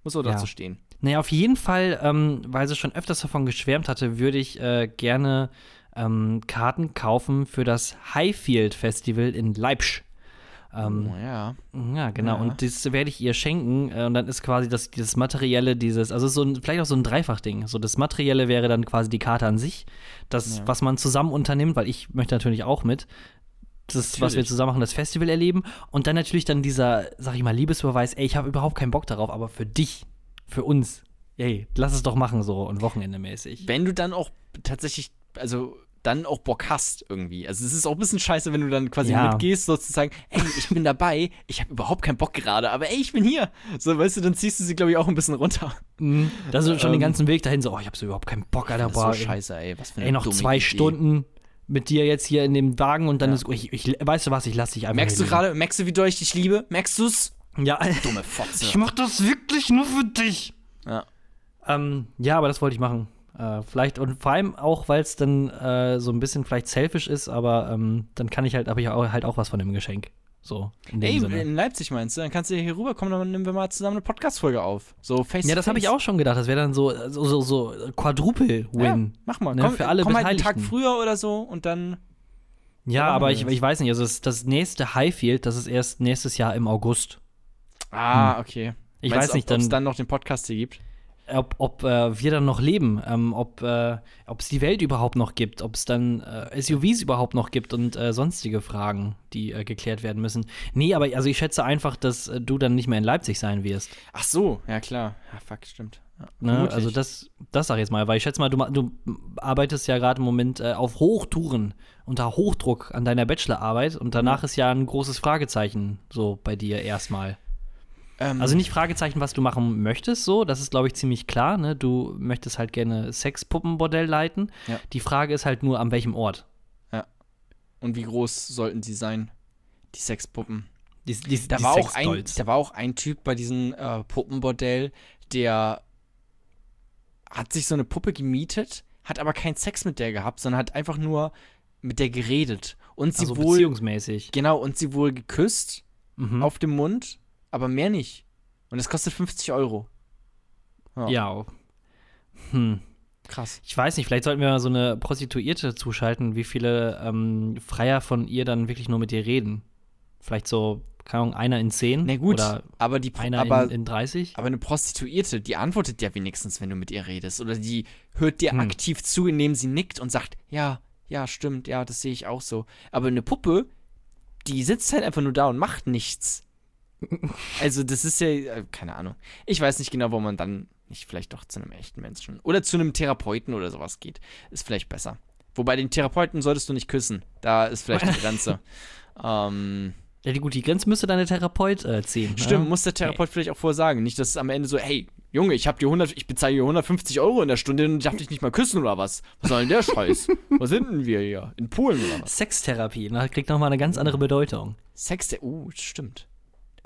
muss auch dazu ja. stehen. Naja, auf jeden Fall, ähm, weil sie schon öfters davon geschwärmt hatte, würde ich äh, gerne ähm, Karten kaufen für das Highfield Festival in Leipzig. Ähm, oh, ja. Ja, genau. Ja. Und das werde ich ihr schenken. Äh, und dann ist quasi das, dieses Materielle, dieses, also so ein, vielleicht auch so ein Dreifachding. So das Materielle wäre dann quasi die Karte an sich. Das, ja. was man zusammen unternimmt, weil ich möchte natürlich auch mit. Das ist, was wir zusammen machen, das Festival erleben. Und dann natürlich dann dieser, sag ich mal, Liebesbeweis, ey, ich habe überhaupt keinen Bock darauf, aber für dich, für uns, ey, lass es doch machen, so und Wochenende mäßig. Wenn du dann auch tatsächlich, also dann auch Bock hast irgendwie. Also es ist auch ein bisschen scheiße, wenn du dann quasi ja. mitgehst, sozusagen, ey, ich bin dabei, ich habe überhaupt keinen Bock gerade, aber ey, ich bin hier. So, weißt du, dann ziehst du sie, glaube ich, auch ein bisschen runter. Mhm. Das ist schon ähm, den ganzen Weg dahin so, oh, ich habe so überhaupt keinen Bock, Alter. Boah, so scheiße, ey, was für eine Ey, noch zwei Idee. Stunden mit dir jetzt hier in dem Wagen und dann ja. ist, ich, ich, weißt du was, ich lass dich einfach Merkst du gerade, merkst du, wie doll ich dich liebe? Merkst du's? Ja. Dumme Fotze. Ich mach das wirklich nur für dich. Ja. Ähm, ja, aber das wollte ich machen. Äh, vielleicht und vor allem auch, weil es dann äh, so ein bisschen vielleicht selfish ist, aber ähm, dann kann ich halt, habe ich auch, halt auch was von dem Geschenk. So, in Ey, Sinne. in Leipzig meinst du? Dann kannst du hier rüberkommen, dann nehmen wir mal zusammen eine Podcast-Folge auf. So face Ja, das habe ich auch schon gedacht. Das wäre dann so, so, so, so Quadruple-Win. Ja, mach mal. Ne, komm, für alle komm halt einen Tag früher oder so und dann. Ja, aber ich, ich weiß nicht. Also das, das nächste Highfield, das ist erst nächstes Jahr im August. Ah, hm. okay. Ich Meinst weiß nicht, ob es dann noch den Podcast hier gibt ob, ob äh, wir dann noch leben, ähm, ob äh, es die Welt überhaupt noch gibt, ob es dann äh, SUVs überhaupt noch gibt und äh, sonstige Fragen, die äh, geklärt werden müssen. Nee, aber also ich schätze einfach, dass äh, du dann nicht mehr in Leipzig sein wirst. Ach so, ja klar. Ja, fuck, stimmt. Ja, ne? Also das, das sag ich jetzt mal, weil ich schätze mal, du, du arbeitest ja gerade im Moment auf Hochtouren, unter Hochdruck an deiner Bachelorarbeit und danach mhm. ist ja ein großes Fragezeichen so bei dir erstmal. Ähm, also nicht Fragezeichen, was du machen möchtest, so, das ist, glaube ich, ziemlich klar. Ne? Du möchtest halt gerne Sexpuppenbordell leiten. Ja. Die Frage ist halt nur, an welchem Ort. Ja. Und wie groß sollten sie sein, die Sexpuppen? Die, die, da, die war auch ein, da war auch ein Typ bei diesem äh, Puppenbordell, der hat sich so eine Puppe gemietet, hat aber keinen Sex mit der gehabt, sondern hat einfach nur mit der geredet. Und sie also wohl. Beziehungsmäßig. Genau, und sie wohl geküsst mhm. auf dem Mund aber mehr nicht. Und es kostet 50 Euro. Ja. ja. Hm. Krass. Ich weiß nicht, vielleicht sollten wir mal so eine Prostituierte zuschalten, wie viele ähm, Freier von ihr dann wirklich nur mit ihr reden. Vielleicht so, keine Ahnung, einer in zehn. Na gut, oder aber die einer aber, in, in 30. Aber eine Prostituierte, die antwortet ja wenigstens, wenn du mit ihr redest. Oder die hört dir hm. aktiv zu, indem sie nickt und sagt, ja, ja, stimmt, ja, das sehe ich auch so. Aber eine Puppe, die sitzt halt einfach nur da und macht nichts. Also, das ist ja, äh, keine Ahnung. Ich weiß nicht genau, wo man dann nicht vielleicht doch zu einem echten Menschen oder zu einem Therapeuten oder sowas geht. Ist vielleicht besser. Wobei den Therapeuten solltest du nicht küssen. Da ist vielleicht die Grenze. ähm, ja, die, gut, die Grenze müsste deine Therapeut äh, ziehen. Ne? Stimmt, ne? muss der Therapeut hey. vielleicht auch vorher sagen. Nicht, dass es am Ende so, hey, Junge, ich hab dir 100, ich bezahle dir 150 Euro in der Stunde und ich darf dich nicht mal küssen oder was? Was soll denn der Scheiß? was sind denn wir hier? In Polen oder was? Sextherapie, ne? kriegt nochmal eine ganz andere Bedeutung. Sextherapie, uh, stimmt.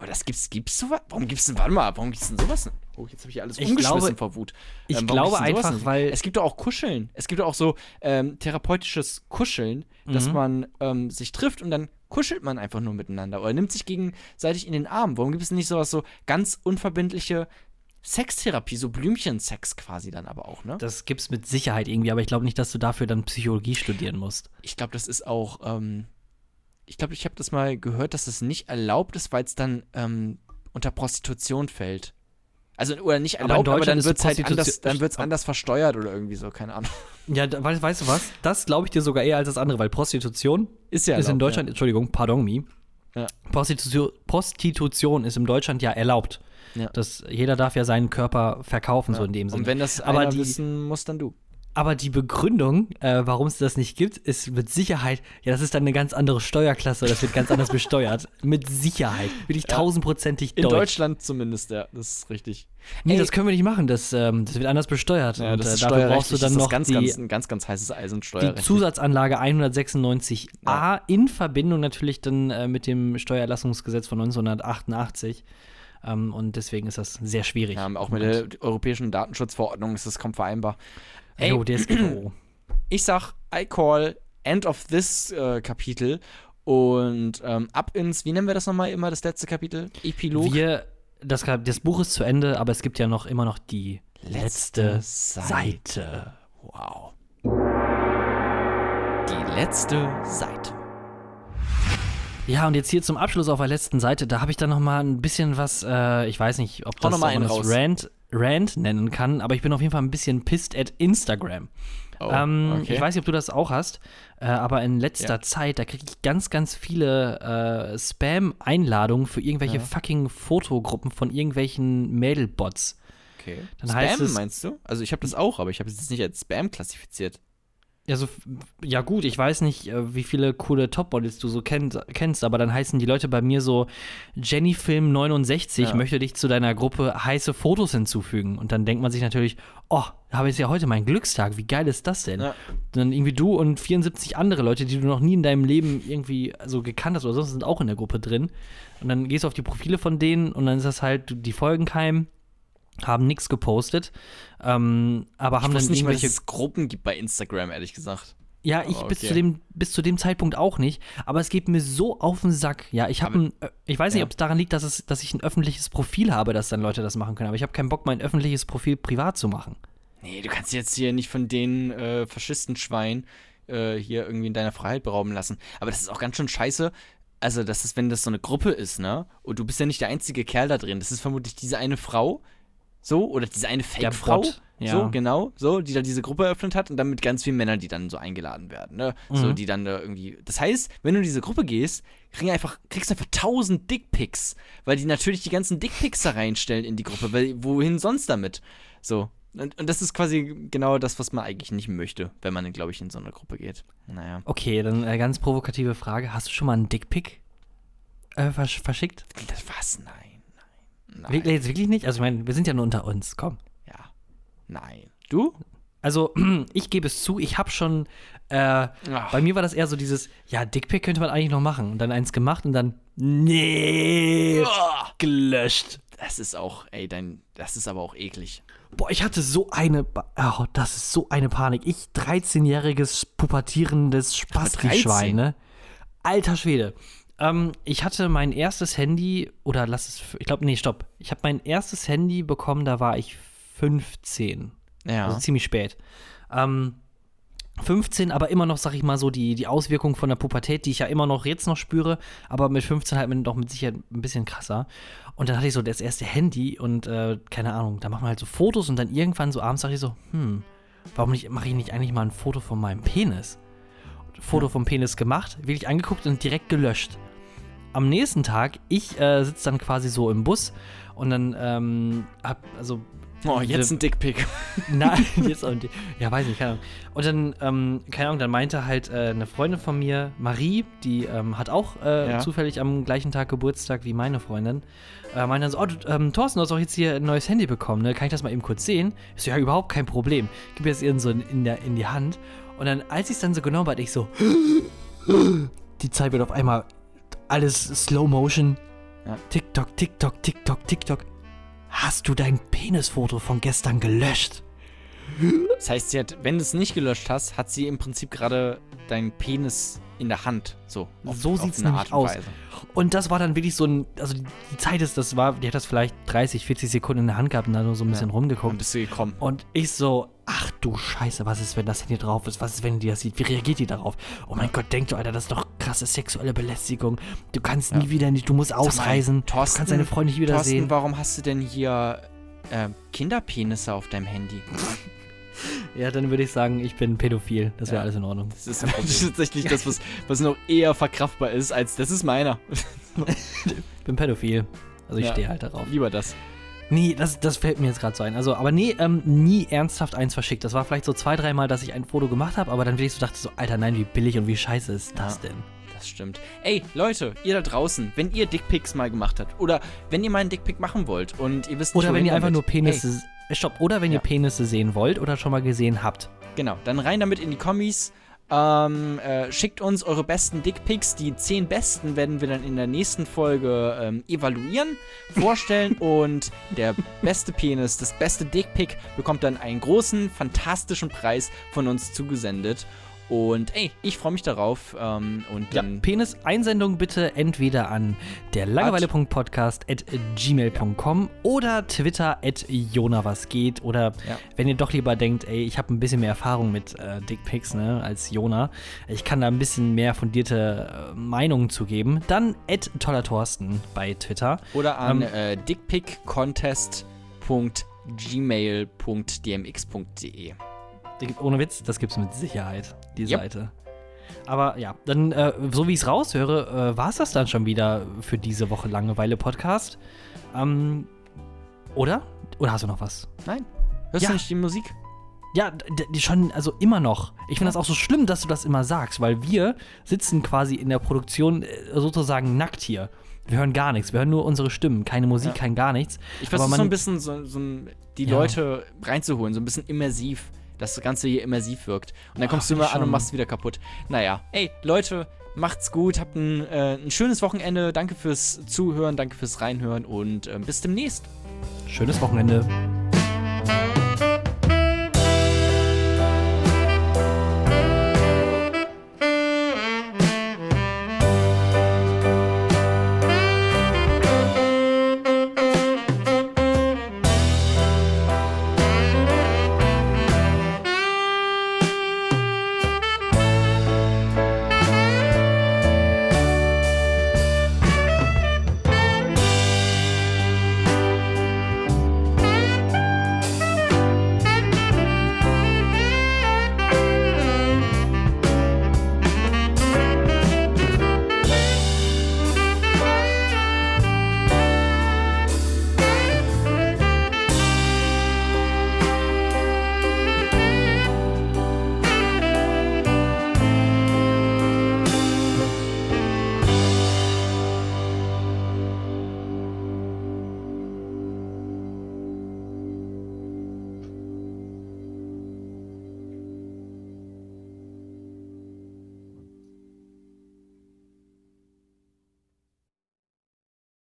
Aber das gibt's, gibt's sowas? Warum gibt's denn, warte mal, warum gibt's denn sowas? Oh, jetzt habe ich alles ich umgeschmissen glaube, vor Wut. Ich ähm, glaube einfach, weil. Es gibt doch auch Kuscheln. Es gibt doch auch so ähm, therapeutisches Kuscheln, mhm. dass man ähm, sich trifft und dann kuschelt man einfach nur miteinander oder nimmt sich gegenseitig in den Arm. Warum gibt es nicht sowas so ganz unverbindliche Sextherapie, so Blümchensex quasi dann aber auch, ne? Das gibt's mit Sicherheit irgendwie, aber ich glaube nicht, dass du dafür dann Psychologie studieren musst. Ich glaube, das ist auch, ähm, ich glaube, ich habe das mal gehört, dass es nicht erlaubt ist, weil es dann ähm, unter Prostitution fällt. Also, oder nicht erlaubt, aber, aber dann wird es halt anders, dann wird's anders versteuert oder irgendwie so, keine Ahnung. Ja, da, weißt du was? Das glaube ich dir sogar eher als das andere, weil Prostitution ist ja erlaubt, ist in Deutschland, ja. Entschuldigung, pardon me. Ja. Prostitution, Prostitution ist in Deutschland ja erlaubt. Ja. Das, jeder darf ja seinen Körper verkaufen, ja. so in dem Sinne. Und wenn das aber die, wissen muss, dann du. Aber die Begründung, äh, warum es das nicht gibt, ist mit Sicherheit, ja, das ist dann eine ganz andere Steuerklasse, das wird ganz anders besteuert. Mit Sicherheit. Wirklich ja. tausendprozentig In Deutschland zumindest, ja, das ist richtig. Nee, Ey, das können wir nicht machen, das, ähm, das wird anders besteuert. Ja, das und, äh, ist dafür brauchst du dann noch ganz, die, ganz, ein ganz, ganz heißes Eisensteuer. Die Zusatzanlage 196a ja. in Verbindung natürlich dann äh, mit dem Steuererlassungsgesetz von 1988. Ähm, und deswegen ist das sehr schwierig. Ja, auch mit der europäischen Datenschutzverordnung ist das kaum vereinbar. Ey, DSGVO. Ich sag, I call end of this äh, Kapitel und ähm, ab ins, wie nennen wir das nochmal immer, das letzte Kapitel? Epilog? Wir, das, das Buch ist zu Ende, aber es gibt ja noch immer noch die letzte, letzte Seite. Seite. Wow. Die letzte Seite. Ja, und jetzt hier zum Abschluss auf der letzten Seite, da habe ich dann noch mal ein bisschen was, äh, ich weiß nicht, ob das, das Rant, Rant nennen kann, aber ich bin auf jeden Fall ein bisschen pissed at Instagram. Oh, ähm, okay. Ich weiß nicht, ob du das auch hast, äh, aber in letzter ja. Zeit, da kriege ich ganz, ganz viele äh, Spam-Einladungen für irgendwelche ja. fucking Fotogruppen von irgendwelchen Mädelbots. Okay. Dann Spam es, meinst du? Also ich habe das auch, aber ich habe es jetzt nicht als Spam klassifiziert. Ja, so, ja gut, ich weiß nicht, äh, wie viele coole Topmodels du so kenn, kennst, aber dann heißen die Leute bei mir so, Jennyfilm69 ja. möchte dich zu deiner Gruppe heiße Fotos hinzufügen. Und dann denkt man sich natürlich, oh, habe ich ja heute meinen Glückstag, wie geil ist das denn? Ja. dann irgendwie du und 74 andere Leute, die du noch nie in deinem Leben irgendwie so gekannt hast oder sonst sind auch in der Gruppe drin. Und dann gehst du auf die Profile von denen und dann ist das halt, die folgen keinem haben nichts gepostet, ähm, aber ich haben dann nicht irgendwelche dass es Gruppen gibt bei Instagram, ehrlich gesagt. Ja, ich okay. bis, zu dem, bis zu dem Zeitpunkt auch nicht. Aber es geht mir so auf den Sack. Ja, ich habe ich weiß nicht, ja. ob es daran liegt, dass, es, dass ich ein öffentliches Profil habe, dass dann Leute das machen können. Aber ich habe keinen Bock, mein öffentliches Profil privat zu machen. Nee, du kannst jetzt hier nicht von den äh, Faschistenschweinen äh, hier irgendwie in deiner Freiheit berauben lassen. Aber das ist auch ganz schön scheiße. Also, das ist, wenn das so eine Gruppe ist, ne? Und du bist ja nicht der einzige Kerl da drin. Das ist vermutlich diese eine Frau, so, oder diese eine Fake-Frau, ja. so, genau, so, die da diese Gruppe eröffnet hat und dann mit ganz vielen Männern, die dann so eingeladen werden, ne, mhm. so, die dann da irgendwie, das heißt, wenn du in diese Gruppe gehst, kriegen einfach, kriegst du einfach tausend Dickpics, weil die natürlich die ganzen Dickpics da reinstellen in die Gruppe, weil, wohin sonst damit, so. Und, und das ist quasi genau das, was man eigentlich nicht möchte, wenn man, glaube ich, in so eine Gruppe geht. Naja. Okay, dann äh, ganz provokative Frage. Hast du schon mal einen Dickpic äh, versch verschickt? Was? Nein. Nein. Wirklich, jetzt wirklich nicht? Also, ich meine, wir sind ja nur unter uns, komm. Ja. Nein. Du? Also, ich gebe es zu, ich habe schon, äh, bei mir war das eher so dieses, ja, Dickpick könnte man eigentlich noch machen. Und dann eins gemacht und dann, nee, gelöscht. Das ist auch, ey, dein, das ist aber auch eklig. Boah, ich hatte so eine, oh, das ist so eine Panik. Ich, 13-jähriges, pubertierendes Spasti-Schwein, ne? Alter Schwede. Ähm, ich hatte mein erstes Handy, oder lass es, ich glaube, nee, stopp. Ich habe mein erstes Handy bekommen, da war ich 15. Ja. Also ziemlich spät. Ähm, 15, aber immer noch, sag ich mal, so die, die Auswirkungen von der Pubertät, die ich ja immer noch jetzt noch spüre, aber mit 15 halt noch mit Sicherheit ein bisschen krasser. Und dann hatte ich so das erste Handy und äh, keine Ahnung, da macht man halt so Fotos und dann irgendwann so abends sag ich so, hm, warum mache ich nicht eigentlich mal ein Foto von meinem Penis? Foto vom Penis gemacht, wirklich angeguckt und direkt gelöscht am nächsten Tag, ich äh, sitze dann quasi so im Bus und dann ähm, hab, also. Oh, jetzt ein Dickpick. Nein, jetzt auch ein Ja, weiß nicht, keine Ahnung. Und dann, ähm, keine Ahnung, dann meinte halt äh, eine Freundin von mir, Marie, die ähm, hat auch äh, ja. zufällig am gleichen Tag Geburtstag wie meine Freundin, äh, meinte dann so, oh, du, ähm, Thorsten, du hast auch jetzt hier ein neues Handy bekommen, ne? Kann ich das mal eben kurz sehen? Ich so, ja, überhaupt kein Problem. Gib mir das ihr so in, in, der, in die Hand. Und dann, als ich es dann so genommen hatte, ich so, die Zeit wird auf einmal alles Slow Motion. Ja. TikTok, TikTok, TikTok, TikTok. Hast du dein Penisfoto von gestern gelöscht? Das heißt, sie hat, wenn du es nicht gelöscht hast, hat sie im Prinzip gerade deinen Penis in der Hand. So, auf, so sieht es nämlich aus. Und das war dann wirklich so ein, also die Zeit ist, das war, die hat das vielleicht 30, 40 Sekunden in der Hand gehabt und dann nur so ein bisschen ja. rumgeguckt. Und bist du gekommen. Und ich so, ach du Scheiße, was ist, wenn das Handy drauf ist? Was ist, wenn die das sieht? Wie reagiert die darauf? Oh mein. Gott, denk du, Alter, das ist doch krasse sexuelle Belästigung. Du kannst ja. nie wieder nicht, du musst ausreisen. Mal, Thorsten, du kannst deine Freunde nicht wiedersehen. Thorsten, warum hast du denn hier äh, Kinderpenisse auf deinem Handy? Ja, dann würde ich sagen, ich bin pädophil. Das wäre ja. alles in Ordnung. Das ist, tatsächlich das, was, was noch eher verkraftbar ist, als das ist meiner. ich bin pädophil. Also ich ja. stehe halt darauf. Lieber das. Nee, das, das fällt mir jetzt gerade so ein. Also, aber nee, ähm, nie ernsthaft eins verschickt. Das war vielleicht so zwei, dreimal, dass ich ein Foto gemacht habe, aber dann wirklich so dachte so, Alter, nein, wie billig und wie scheiße ist das ja, denn? Das stimmt. Ey, Leute, ihr da draußen, wenn ihr Dickpics mal gemacht habt oder wenn ihr mal einen Dickpic machen wollt und ihr wisst nicht, Oder wenn ihr einfach nur Penisse Stopp, oder wenn ja. ihr Penisse sehen wollt oder schon mal gesehen habt. Genau, dann rein damit in die Kommis. Ähm, äh, schickt uns eure besten Dickpics. Die zehn besten werden wir dann in der nächsten Folge ähm, evaluieren, vorstellen und der beste Penis, das beste Dickpic bekommt dann einen großen, fantastischen Preis von uns zugesendet. Und ey, ich freue mich darauf. Ähm, und ja, Penis-Einsendung bitte entweder an der Langeweile.podcast at gmail.com oder Twitter at Jona was geht. Oder ja. wenn ihr doch lieber denkt, ey, ich habe ein bisschen mehr Erfahrung mit äh, Dickpics ne, als Jona, ich kann da ein bisschen mehr fundierte äh, Meinungen zu geben, dann at toller Thorsten bei Twitter. Oder an ähm, äh, dickpickcontest.gmail.dmx.de ohne Witz, das gibt es mit Sicherheit, die yep. Seite. Aber ja, dann, äh, so wie ich es raushöre, äh, war es das dann schon wieder für diese Woche Langeweile-Podcast. Ähm, oder? Oder hast du noch was? Nein. Hörst ja. du nicht die Musik? Ja, die schon, also immer noch. Ich finde das auch so schlimm, dass du das immer sagst, weil wir sitzen quasi in der Produktion äh, sozusagen nackt hier. Wir hören gar nichts, wir hören nur unsere Stimmen, keine Musik, ja. kein gar nichts. Ich versuche so ein bisschen so, so die ja. Leute reinzuholen, so ein bisschen immersiv das Ganze hier immersiv wirkt. Und dann kommst Ach, du immer an und machst es wieder kaputt. Naja, ey, Leute, macht's gut, habt ein, äh, ein schönes Wochenende. Danke fürs Zuhören, danke fürs Reinhören und äh, bis demnächst. Schönes Wochenende.